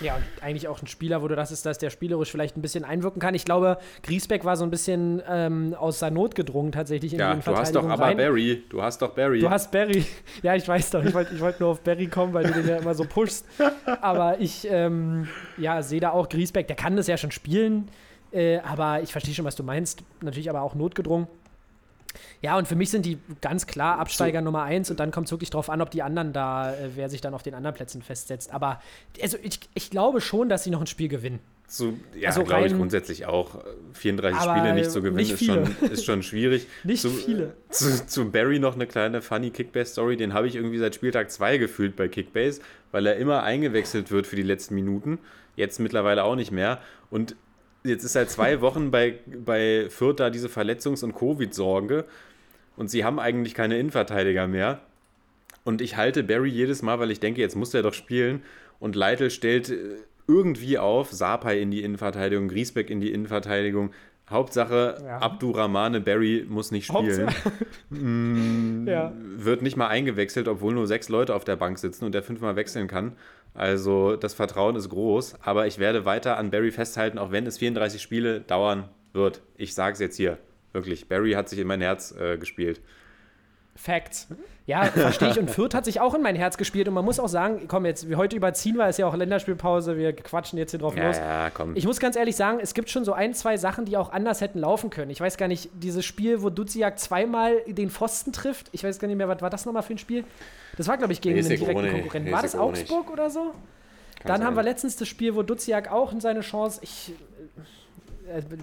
Ja, und eigentlich auch ein Spieler, wo du das ist, dass der spielerisch vielleicht ein bisschen einwirken kann. Ich glaube, Griesbeck war so ein bisschen ähm, aus der Not gedrungen tatsächlich in Ja, die du hast doch aber rein. Barry, du hast doch Barry. Du hast Barry. [laughs] Ja, ich weiß doch. Ich wollte ich wollt nur auf Barry kommen, weil du den ja immer so pushst. [laughs] Aber ich ähm, ja, sehe da auch Griesbeck. Der kann das ja schon spielen. Äh, aber ich verstehe schon, was du meinst. Natürlich aber auch notgedrungen. Ja, und für mich sind die ganz klar Absteiger Nummer eins und dann kommt es wirklich drauf an, ob die anderen da, äh, wer sich dann auf den anderen Plätzen festsetzt. Aber also ich, ich glaube schon, dass sie noch ein Spiel gewinnen. Zu, ja, Also glaube ich grundsätzlich auch. 34 Aber Spiele nicht zu gewinnen nicht ist, schon, ist schon schwierig. [laughs] Nicht zu, viele. Zu, zu Barry noch eine kleine funny Kickbase-Story. Den habe ich irgendwie seit Spieltag 2 gefühlt bei Kickbase, weil er immer eingewechselt wird für die letzten Minuten. Jetzt mittlerweile auch nicht mehr. Und jetzt ist seit zwei Wochen bei, bei Fürth da diese Verletzungs- und Covid-Sorge. Und sie haben eigentlich keine Innenverteidiger mehr. Und ich halte Barry jedes Mal, weil ich denke, jetzt muss er doch spielen. Und Leitl stellt äh, irgendwie auf, Sapai in die Innenverteidigung, Griesbeck in die Innenverteidigung. Hauptsache, Ja. Abdurrahmane Barry muss nicht spielen. [laughs] Ja. Wird nicht mal eingewechselt, obwohl nur sechs Leute auf der Bank sitzen und der fünfmal wechseln kann. Also das Vertrauen ist groß. Aber ich werde weiter an Barry festhalten, auch wenn es 34 Spiele dauern wird. Ich sage es jetzt hier. Wirklich, Barry hat sich in mein Herz äh, gespielt. Facts. Ja, verstehe ich. Und Fürth hat sich auch in mein Herz gespielt. Und man muss auch sagen, komm, jetzt, wir heute überziehen wir, ist ja auch Länderspielpause, wir quatschen jetzt hier drauf Ja, los. ja, komm. Ich muss ganz ehrlich sagen, es gibt schon so ein, zwei Sachen, die auch anders hätten laufen können. Ich weiß gar nicht, dieses Spiel, wo Duziak zweimal den Pfosten trifft, ich weiß gar nicht mehr, was war das nochmal für ein Spiel? Das war, glaube ich, gegen ich auch direkten. Konkurrenten. War das auch nicht. Augsburg oder so? Kann Dann haben wir sein. letztens das Spiel, wo Duziak auch in seine Chance. Ich,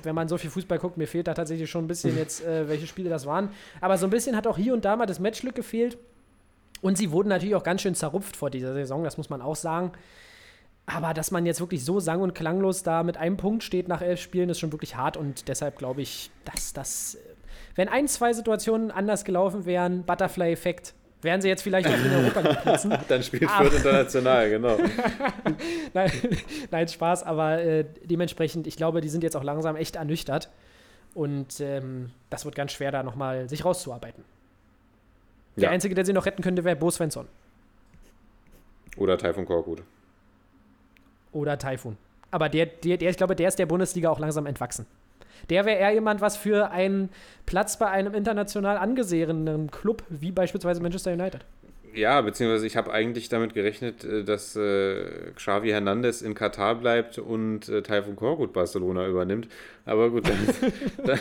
wenn man so viel Fußball guckt, mir fehlt da tatsächlich schon ein bisschen jetzt, äh, welche Spiele das waren. Aber so ein bisschen hat auch hier und da mal das Matchglück gefehlt. Und sie wurden natürlich auch ganz schön zerrupft vor dieser Saison, das muss man auch sagen. Aber dass man jetzt wirklich so sang- und klanglos da mit einem Punkt steht nach elf Spielen, ist schon wirklich hart. Und deshalb glaube ich, dass das, äh, wenn ein, zwei Situationen anders gelaufen wären, Butterfly-Effekt, wären sie jetzt vielleicht auf den Europa League Plätzen. [laughs] Dann spielt. Fürth international, genau. [laughs] Nein, nein, Spaß, aber äh, dementsprechend, ich glaube, die sind jetzt auch langsam echt ernüchtert. Und ähm, das wird ganz schwer, da nochmal sich rauszuarbeiten. Der Ja. Einzige, der sie noch retten könnte, wäre Bo Svensson Oder Taifun Korkut. oder Taifun. Aber der, der, der, ich glaube, der ist der Bundesliga auch langsam entwachsen. Der wäre eher jemand, was für einen Platz bei einem international angesehenen Club, wie beispielsweise Manchester United. ja, beziehungsweise ich habe eigentlich damit gerechnet, äh, dass äh, Xavi Hernandez in Katar bleibt und äh, Taifun Korkut Barcelona übernimmt. Aber gut, dann, [laughs] da,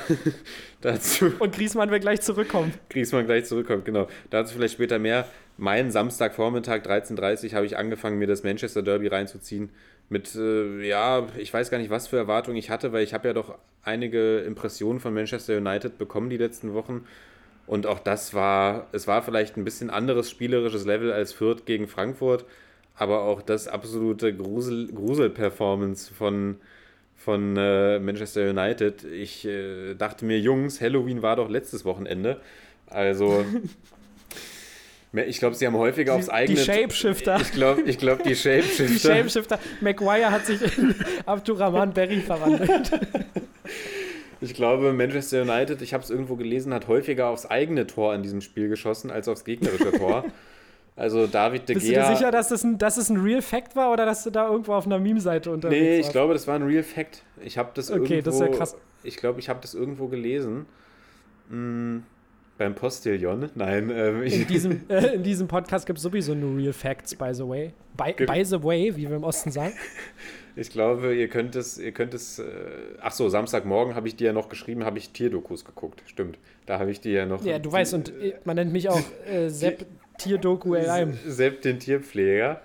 dazu Und Griezmann will gleich zurückkommen. Griezmann gleich zurückkommt, genau. Dazu vielleicht später mehr. Mein Samstagvormittag 13.30 Uhr habe ich angefangen, mir das Manchester Derby reinzuziehen. Mit, äh, ja, ich weiß gar nicht, was für Erwartungen ich hatte, weil ich habe ja doch einige Impressionen von Manchester United bekommen die letzten Wochen. Und auch das war, es war vielleicht ein bisschen anderes spielerisches Level als Fürth gegen Frankfurt, aber auch das absolute Grusel, Grusel-Performance von, von äh, Manchester United. Ich äh, dachte mir, Jungs, Halloween war doch letztes Wochenende. Also, [laughs] ich glaube, sie haben häufiger aufs eigene. Die Shapeshifter. Ich glaube, ich glaub, die [laughs] Shapeshifter. Die Shapeshifter. Maguire hat sich in [laughs] Abdurrahman Berry verwandelt. Ich glaube, Manchester United, ich habe es irgendwo gelesen, hat häufiger aufs eigene Tor in diesem Spiel geschossen als aufs gegnerische Tor. Also David de Gea. Bist du dir sicher, dass das, ein, dass es ein Real Fact war oder dass du da irgendwo auf einer Meme-Seite unterwegs Nee, ich warst? glaube, das war ein Real Fact. Ich habe das Okay, irgendwo. das ist ja krass. Ich glaube, ich habe das irgendwo gelesen. Hm, beim Postillon. Nein, ähm, In [laughs] diesem, äh, in diesem Podcast gibt es sowieso nur Real Facts, by the way. By, by the way, wie wir im Osten sagen. ich glaube, ihr könnt es, ihr könnt es. Äh, ach so, Samstagmorgen habe ich dir ja noch geschrieben, habe ich Tierdokus geguckt. Stimmt. Da habe ich dir ja noch. Ja, du weißt, und äh, man nennt mich auch äh, Sepp [laughs] Tierdoku LM. Sepp den Tierpfleger.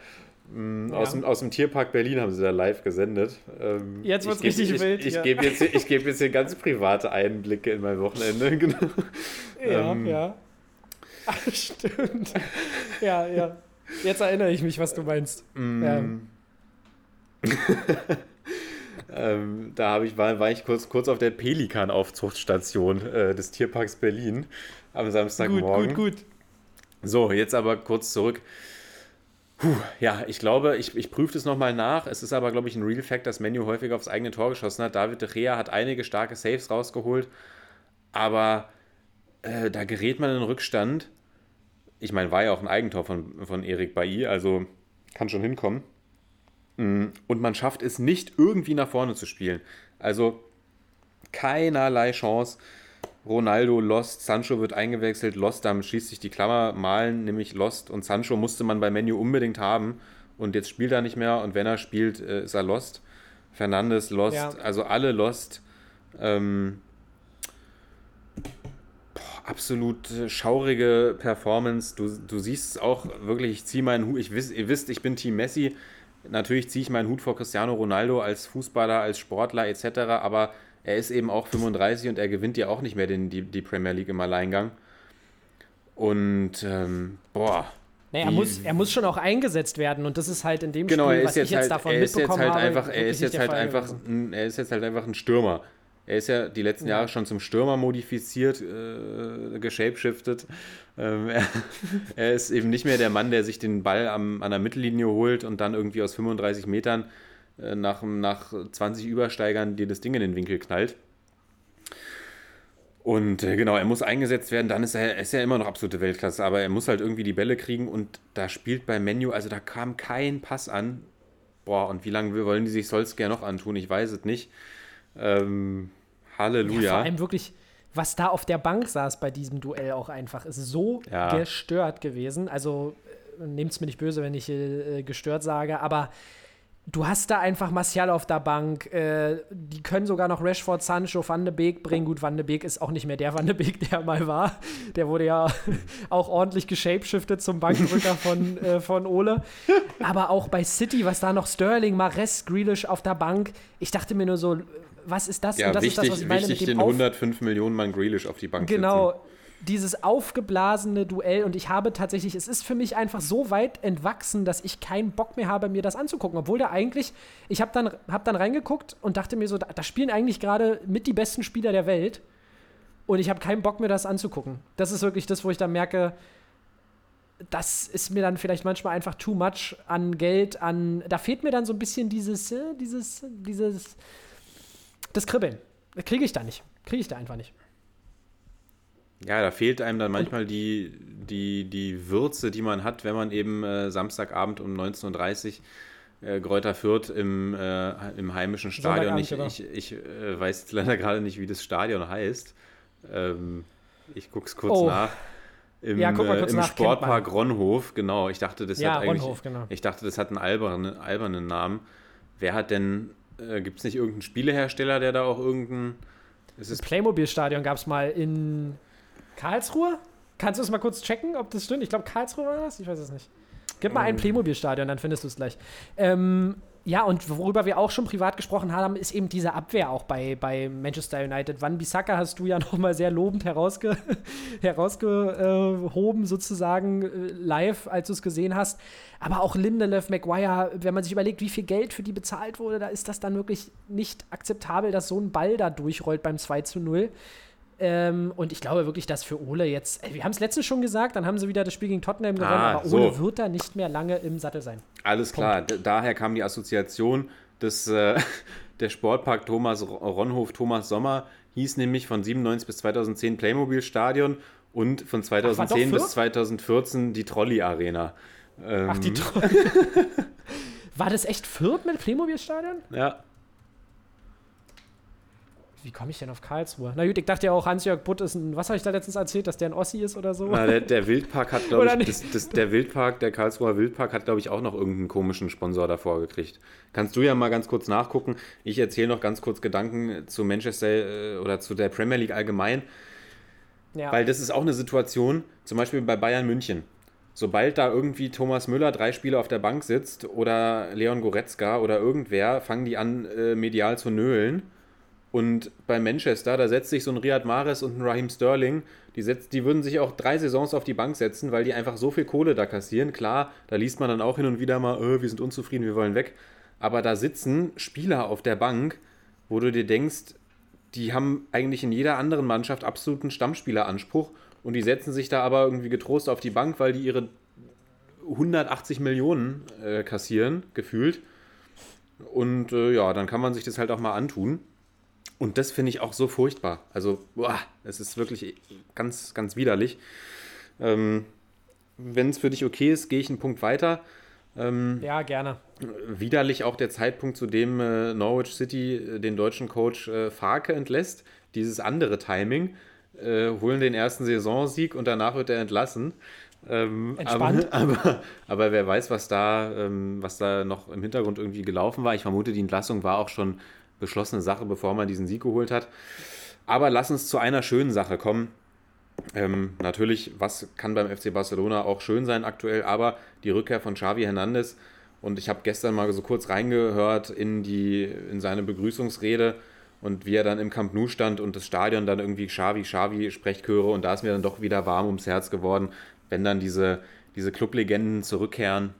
Mm, Aus, Ja. dem, aus dem Tierpark Berlin haben sie da live gesendet. Ähm, Jetzt ich geb- richtig ich, wild Ich hier. gebe jetzt, ich geb jetzt hier ganz private Einblicke in mein Wochenende. [laughs] Genau. Ja, Ähm. ja. Ach, [laughs] stimmt. ja, ja. Jetzt erinnere ich mich, was du meinst. Mm. Ja. [laughs] Ähm, da habe ich, war, war ich kurz, kurz auf der Pelikan-Aufzuchtstation äh, des Tierparks Berlin am Gut, Samstagmorgen. gut, gut. So, jetzt aber kurz zurück. Puh, ja, ich glaube, ich, ich prüfe das nochmal nach. Es ist aber, glaube ich, ein Real Fact, dass Menu häufig aufs eigene Tor geschossen hat. David de Gea hat einige starke Saves rausgeholt, aber äh, da gerät man in Rückstand. Ich meine, war ja auch ein Eigentor von, von Erik Bailly, also kann schon hinkommen. Mm, Und man schafft es nicht, irgendwie nach vorne zu spielen. Also keinerlei Chance. Ronaldo lost, Sancho wird eingewechselt, lost, damit schließt sich die Klammer, malen, nämlich lost und Sancho musste man bei Menu unbedingt haben und jetzt spielt er nicht mehr und wenn er spielt, äh, ist er lost. Fernandes lost, Ja. also alle lost. Ähm, boah, absolut äh, schaurige Performance. Du, du siehst es auch wirklich, ich ziehe meinen Hut, ich wiss, ihr wisst, ich bin Team Messi. Natürlich ziehe ich meinen Hut vor Cristiano Ronaldo als Fußballer, als Sportler etc., aber er ist eben auch 35 und er gewinnt ja auch nicht mehr den, die, die Premier League im Alleingang. Und ähm, boah, Naja, er muss, er muss schon auch eingesetzt werden und das ist halt in dem genau, Spiel, was jetzt ich jetzt halt, davon er ist jetzt mitbekommen halt habe. einfach, er ist jetzt halt Fall einfach, gewesen. ein, er ist jetzt halt einfach ein Stürmer. Er ist ja die letzten Jahre schon zum Stürmer modifiziert, äh, geshapeshiftet. Ähm, er, [laughs] er ist eben nicht mehr der Mann, der sich den Ball am, an der Mittellinie holt und dann irgendwie aus 35 Metern nach, nach 20 Übersteigern dir das Ding in den Winkel knallt. Und äh, genau, er muss eingesetzt werden, dann ist er, er ist ja immer noch absolute Weltklasse, aber er muss halt irgendwie die Bälle kriegen und da spielt beim Menu, also da kam kein Pass an. Boah, und wie lange wollen die sich Solskjaer noch antun? Ich weiß es nicht. Ähm, Halleluja. Ja, vor allem wirklich, was da auf der Bank saß bei diesem Duell auch einfach, ist so Ja. gestört gewesen. Also nehmt es mir nicht böse, wenn ich äh, gestört sage, aber du hast da einfach Martial auf der Bank. Äh, die können sogar noch Rashford, Sancho, Van de Beek bringen. Gut, Van de Beek ist auch nicht mehr der Van de Beek, der mal war. Der wurde ja [laughs] auch ordentlich geshapeshiftet zum Bankrücker von, [laughs] äh, von Ole. Aber auch bei City, was da noch Sterling, Mares, Grealish auf der Bank. Ich dachte mir nur so, was ist das? ja, Und das wichtig, ist das, was ich meine wichtig mit dem den Auf 105 Millionen Mann Grealish auf die Bank Genau, dieses aufgeblasene Duell und ich habe tatsächlich, es ist für mich einfach so weit entwachsen, dass ich keinen Bock mehr habe, mir das anzugucken. Obwohl da eigentlich, ich habe dann, hab dann reingeguckt und dachte mir so, da, da spielen eigentlich gerade mit die besten Spieler der Welt und ich habe keinen Bock mir das anzugucken. Das ist wirklich das, wo ich dann merke, das ist mir dann vielleicht manchmal einfach too much an Geld, an, da fehlt mir dann so ein bisschen dieses, äh, dieses, dieses, das Kribbeln. Kriege ich da nicht. Kriege ich da einfach nicht. Ja, da fehlt einem dann manchmal die, die, die Würze, die man hat, wenn man eben äh, Samstagabend um 19.30 Uhr äh, Gräuter Fürth im, äh, im heimischen Stadion. Ich, ich, ich äh, weiß jetzt leider gerade nicht, wie das Stadion heißt. Ähm, ich gucke es kurz Oh. nach. im, Ja, guck mal äh, kurz im nach, Sportpark Ronhof. Genau, ich dachte, das Ja, hat eigentlich, Ronhof, genau. ich dachte, das hat einen albernen, albernen Namen. Wer hat denn, äh, gibt es nicht irgendeinen Spielehersteller, der da auch irgendeinen, ist Das Playmobil-Stadion gab es mal in Karlsruhe. Kannst du es mal kurz checken, ob das stimmt? Ich glaube, Karlsruhe war das. Ich weiß es nicht. Gib mal ein Ähm. Playmobil-Stadion, dann findest du es gleich. Ähm, ja, und worüber wir auch schon privat gesprochen haben, ist eben diese Abwehr auch bei, bei Manchester United. Van Bissaka hast du ja [laughs] nochmal sehr lobend herausge [laughs] herausgehoben, sozusagen äh, live, als du es gesehen hast. Aber auch Lindelöf, Maguire, wenn man sich überlegt, wie viel Geld für die bezahlt wurde, da ist das dann wirklich nicht akzeptabel, dass so ein Ball da durchrollt beim 2 zu 0. Ähm, und ich glaube wirklich, dass für Ole jetzt, ey, wir haben es letztens schon gesagt, dann haben sie wieder das Spiel gegen Tottenham gewonnen, Ah, aber Ole so. wird da nicht mehr lange im Sattel sein. Alles klar, daher kam die Assoziation des, äh, [laughs] der Sportpark Thomas Ro- Ronhof Thomas Sommer hieß nämlich von 97 bis 2010 Playmobil Stadion und von 2010 Fürth? bis 2014 die Trolley Arena. Ähm, Ach, die Tro [laughs] War das echt Fürth mit Playmobil-Stadion? ja, Wie komme ich denn auf Karlsruhe? Na gut, ich dachte ja auch, Hans-Jörg Butt ist ein, was habe ich da letztens erzählt, dass der ein Ossi ist oder so? na, der, der Wildpark hat, glaube ich, das, das, der Wildpark, der Karlsruher Wildpark hat, glaube ich, auch noch irgendeinen komischen Sponsor davor gekriegt. Kannst du ja mal ganz kurz nachgucken. Ich erzähle noch ganz kurz Gedanken zu Manchester äh, oder zu der Premier League allgemein. ja. Weil das ist auch eine Situation, zum Beispiel bei Bayern München. Sobald da irgendwie Thomas Müller drei Spiele auf der Bank sitzt oder Leon Goretzka oder irgendwer, fangen die an, äh, medial zu nölen. Und bei Manchester, da setzt sich so ein Riyad Mahrez und ein Raheem Sterling, die, setzt, die würden sich auch drei Saisons auf die Bank setzen, weil die einfach so viel Kohle da kassieren. Klar, da liest man dann auch hin und wieder mal, äh, wir sind unzufrieden, wir wollen weg. Aber da sitzen Spieler auf der Bank, wo du dir denkst, die haben eigentlich in jeder anderen Mannschaft absoluten Stammspieleranspruch und die setzen sich da aber irgendwie getrost auf die Bank, weil die ihre 180 Millionen äh, kassieren, gefühlt. Und äh, ja, dann kann man sich das halt auch mal antun. Und das finde ich auch so furchtbar. Also, boah, es ist wirklich ganz, ganz widerlich. Ähm, Wenn es für dich okay ist, gehe ich einen Punkt weiter. Ähm, ja, gerne. widerlich auch der Zeitpunkt, zu dem äh, Norwich City äh, den deutschen Coach äh, Farke entlässt. Dieses andere Timing. Äh, holen den ersten Saisonsieg und danach wird er entlassen. Ähm, Entspannt. Aber, [laughs] aber, aber wer weiß, was da, ähm, was da noch im Hintergrund irgendwie gelaufen war. Ich vermute, die Entlassung war auch schon beschlossene Sache, bevor man diesen Sieg geholt hat. Aber lass uns zu einer schönen Sache kommen. Ähm, natürlich, was kann beim FC Barcelona auch schön sein aktuell, aber die Rückkehr von Xavi Hernandez. Und ich habe gestern mal so kurz reingehört in, die, in seine Begrüßungsrede und wie er dann im Camp Nou stand und das Stadion dann irgendwie Xavi, Xavi Sprechchöre und da ist mir dann doch wieder warm ums Herz geworden, wenn dann diese, diese Clublegenden zurückkehren.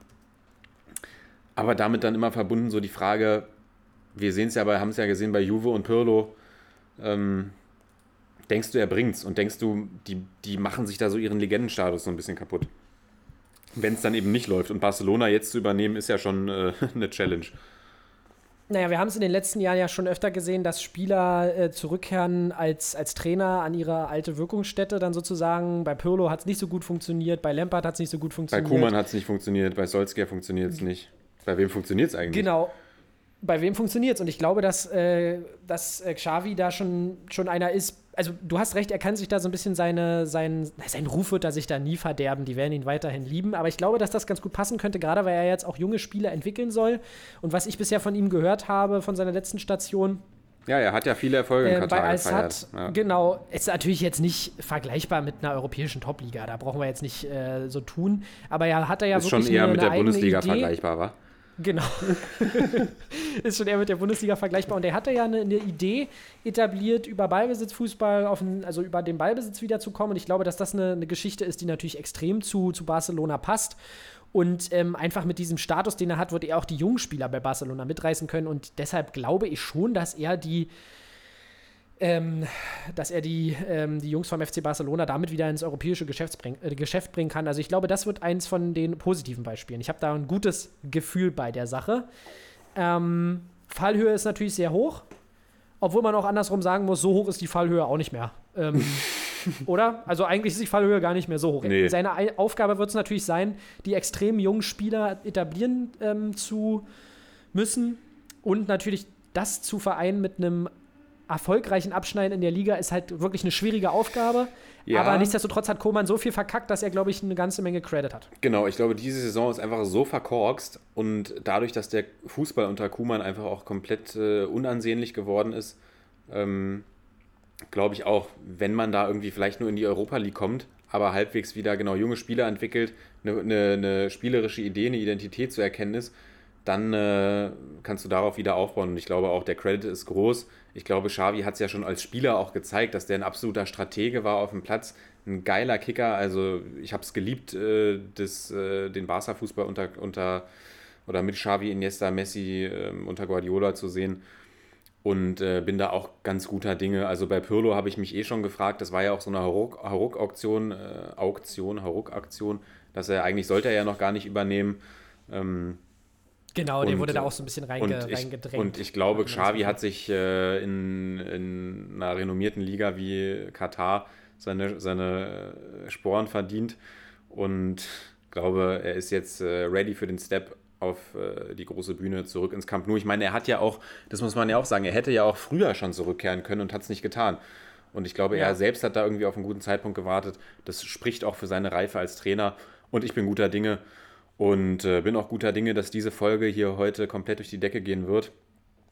Aber damit dann immer verbunden so die Frage, wir sehen es ja, bei, haben es ja gesehen bei Juve und Pirlo, ähm, denkst du, er bringt's und denkst du, die, die machen sich da so ihren Legendenstatus so ein bisschen kaputt. Wenn es dann eben nicht läuft. Und Barcelona jetzt zu übernehmen, ist ja schon äh, [laughs] eine Challenge. Naja, wir haben es in den letzten Jahren ja schon öfter gesehen, dass Spieler äh, zurückkehren als, als Trainer an ihre alte Wirkungsstätte dann sozusagen. Bei Pirlo hat es nicht so gut funktioniert, bei Lampard hat es nicht so gut Bei funktioniert. Kuman hat es nicht funktioniert, bei Solskjaer funktioniert es nicht. Bei wem funktioniert es eigentlich? Genau. Bei wem funktioniert es? Und ich glaube, dass, äh, dass äh, Xavi da schon, schon einer ist. Also, du hast recht, er kann sich da so ein bisschen seine, sein, sein Ruf wird er sich da nie verderben. Die werden ihn weiterhin lieben. Aber ich glaube, dass das ganz gut passen könnte, gerade weil er jetzt auch junge Spieler entwickeln soll. Und was ich bisher von ihm gehört habe, von seiner letzten Station, Ja, er hat ja viele Erfolge in äh, bei Katar Al-Sad, gefeiert. Ja. genau, ist natürlich jetzt nicht vergleichbar mit einer europäischen Topliga. Da brauchen wir jetzt nicht äh, so tun. Aber ja, hat er ja Ist schon wirklich eher eine, mit der Bundesliga Idee. vergleichbar, wa? Genau. [laughs] ist schon eher mit der Bundesliga vergleichbar. Und er hatte ja eine, eine Idee etabliert, über Ballbesitzfußball, auf den, also über den Ballbesitz wiederzukommen. Und ich glaube, dass das eine, eine Geschichte ist, die natürlich extrem zu, zu Barcelona passt. Und ähm, einfach mit diesem Status, den er hat, wird er auch die jungen Spieler bei Barcelona mitreißen können. Und deshalb glaube ich schon, dass er die, ähm, dass er die, ähm, die Jungs vom FC Barcelona damit wieder ins europäische Geschäft, bring, äh, Geschäft bringen kann. Also ich glaube, das wird eins von den positiven Beispielen. Ich habe da ein gutes Gefühl bei der Sache. Ähm, Fallhöhe ist natürlich sehr hoch, obwohl man auch andersrum sagen muss, so hoch ist die Fallhöhe auch nicht mehr. Ähm, [laughs] oder? Also eigentlich ist die Fallhöhe gar nicht mehr so hoch. Nee. Seine Ei- Aufgabe wird es natürlich sein, die extrem jungen Spieler etablieren ähm, zu müssen und natürlich das zu vereinen mit einem erfolgreichen Abschneiden in der Liga ist halt wirklich eine schwierige Aufgabe. Ja. Aber nichtsdestotrotz hat Koman so viel verkackt, dass er, glaube ich, eine ganze Menge Credit hat. Genau, ich glaube, diese Saison ist einfach so verkorkst und dadurch, dass der Fußball unter Kuman einfach auch komplett äh, unansehnlich geworden ist, ähm, glaube ich auch, wenn man da irgendwie vielleicht nur in die Europa League kommt, aber halbwegs wieder genau junge Spieler entwickelt, eine, eine, eine spielerische Idee, eine Identität zu erkennen ist, dann äh, kannst du darauf wieder aufbauen. Und ich glaube auch, der Credit ist groß. Ich glaube, Xavi hat es ja schon als Spieler auch gezeigt, dass der ein absoluter Stratege war auf dem Platz, ein geiler Kicker. Also ich habe es geliebt, äh, das, äh, den Barca-Fußball unter, unter oder mit Xavi, Iniesta, Messi äh, unter Guardiola zu sehen. Und äh, bin da auch ganz guter Dinge. Also bei Pirlo habe ich mich eh schon gefragt, das war ja auch so eine Haruk-Auktion, äh, Auktion, Haruk-Aktion, dass er eigentlich sollte er ja noch gar nicht übernehmen. Ähm, Genau, der Und, wurde da auch so ein bisschen reinge, und, ich, reingedrängt. und ich glaube, Xavi hat sich äh, in, in einer renommierten Liga wie Katar seine, seine äh, Sporen verdient und glaube, er ist jetzt äh, ready für den Step auf äh, die große Bühne zurück ins Camp Nou. Ich meine, er hat ja auch, das muss man ja auch sagen, er hätte ja auch früher schon zurückkehren können und hat es nicht getan. Und ich glaube, Ja. er selbst hat da irgendwie auf einen guten Zeitpunkt gewartet. Das spricht auch für seine Reife als Trainer. Und ich bin guter Dinge und äh, bin auch guter Dinge, dass diese Folge hier heute komplett durch die Decke gehen wird. [laughs]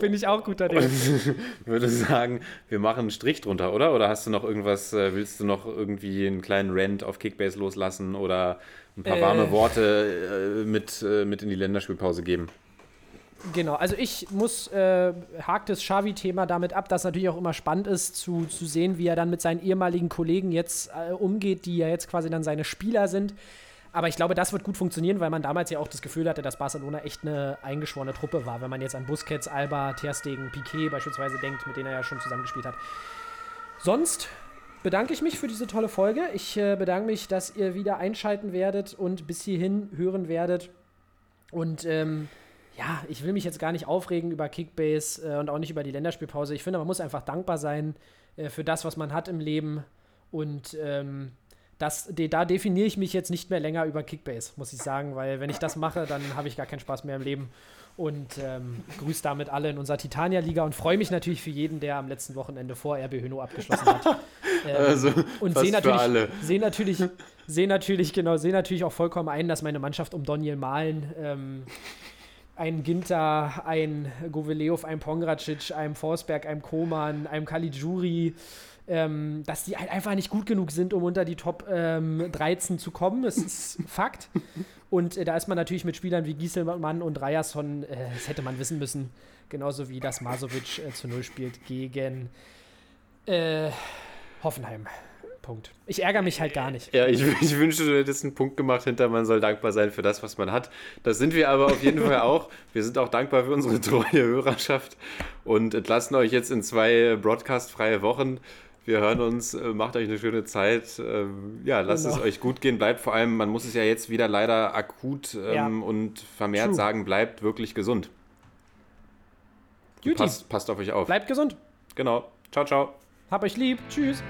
Bin ich auch guter Dinge. [laughs] würde sagen, wir machen einen Strich drunter, oder? Oder hast du noch irgendwas, äh, willst du noch irgendwie einen kleinen Rant auf Kickbase loslassen oder ein paar Äh. warme Worte äh, mit, äh, mit in die Länderspielpause geben? Genau, also ich muss, äh, hakt das Xavi-Thema damit ab, dass natürlich auch immer spannend ist, zu, zu sehen, wie er dann mit seinen ehemaligen Kollegen jetzt äh, umgeht, die ja jetzt quasi dann seine Spieler sind. Aber ich glaube, das wird gut funktionieren, weil man damals ja auch das Gefühl hatte, dass Barcelona echt eine eingeschworene Truppe war. Wenn man jetzt an Busquets, Alba, Ter Stegen, Piquet beispielsweise denkt, mit denen er ja schon zusammengespielt hat. Sonst bedanke ich mich für diese tolle Folge. Ich äh, bedanke mich, dass ihr wieder einschalten werdet und bis hierhin hören werdet. Und ähm, ja, ich will mich jetzt gar nicht aufregen über Kickbase äh, und auch nicht über die Länderspielpause. Ich finde, man muss einfach dankbar sein äh, für das, was man hat im Leben. Und ähm, das, de, da definiere ich mich jetzt nicht mehr länger über Kickbase, muss ich sagen, weil wenn ich das mache, dann habe ich gar keinen Spaß mehr im Leben. Und ähm, grüße damit alle in unserer Titania-Liga und freue mich natürlich für jeden, der am letzten Wochenende vor RB Hönow abgeschlossen hat. [laughs] Ähm, Also, und sehe natürlich, sehe natürlich, sehe natürlich, genau, sehe natürlich auch vollkommen ein, dass meine Mannschaft um Daniel Mahlen, ähm, ein Ginter, ein Goveleov, ein Pongracic, ein Forsberg, ein Koman, ein Caligiuri, ähm, dass die halt einfach nicht gut genug sind, um unter die Top ähm, 13 zu kommen. Das ist [laughs] Fakt. Und äh, da ist man natürlich mit Spielern wie Gieselmann und Ryerson, äh, das hätte man wissen müssen, genauso wie das Masovic äh, zu Null spielt gegen äh, Hoffenheim. Punkt. Ich ärgere mich halt gar nicht. Ja, ich, [laughs] ich wünschte, du hättest einen Punkt gemacht hinter, man soll dankbar sein für das, was man hat. Das sind wir aber auf jeden Fall auch. Wir sind auch dankbar für unsere treue Hörerschaft und entlassen euch jetzt in zwei broadcast-freie Wochen. Wir hören uns, äh, macht euch eine schöne Zeit. Ähm, Ja, lasst Genau. es euch gut gehen. Bleibt vor allem, man muss es ja jetzt wieder leider akut ähm, Ja. und vermehrt True. sagen, bleibt wirklich gesund. Passt, passt auf euch auf. bleibt gesund. Genau. Ciao, ciao. Hab euch lieb. Tschüss.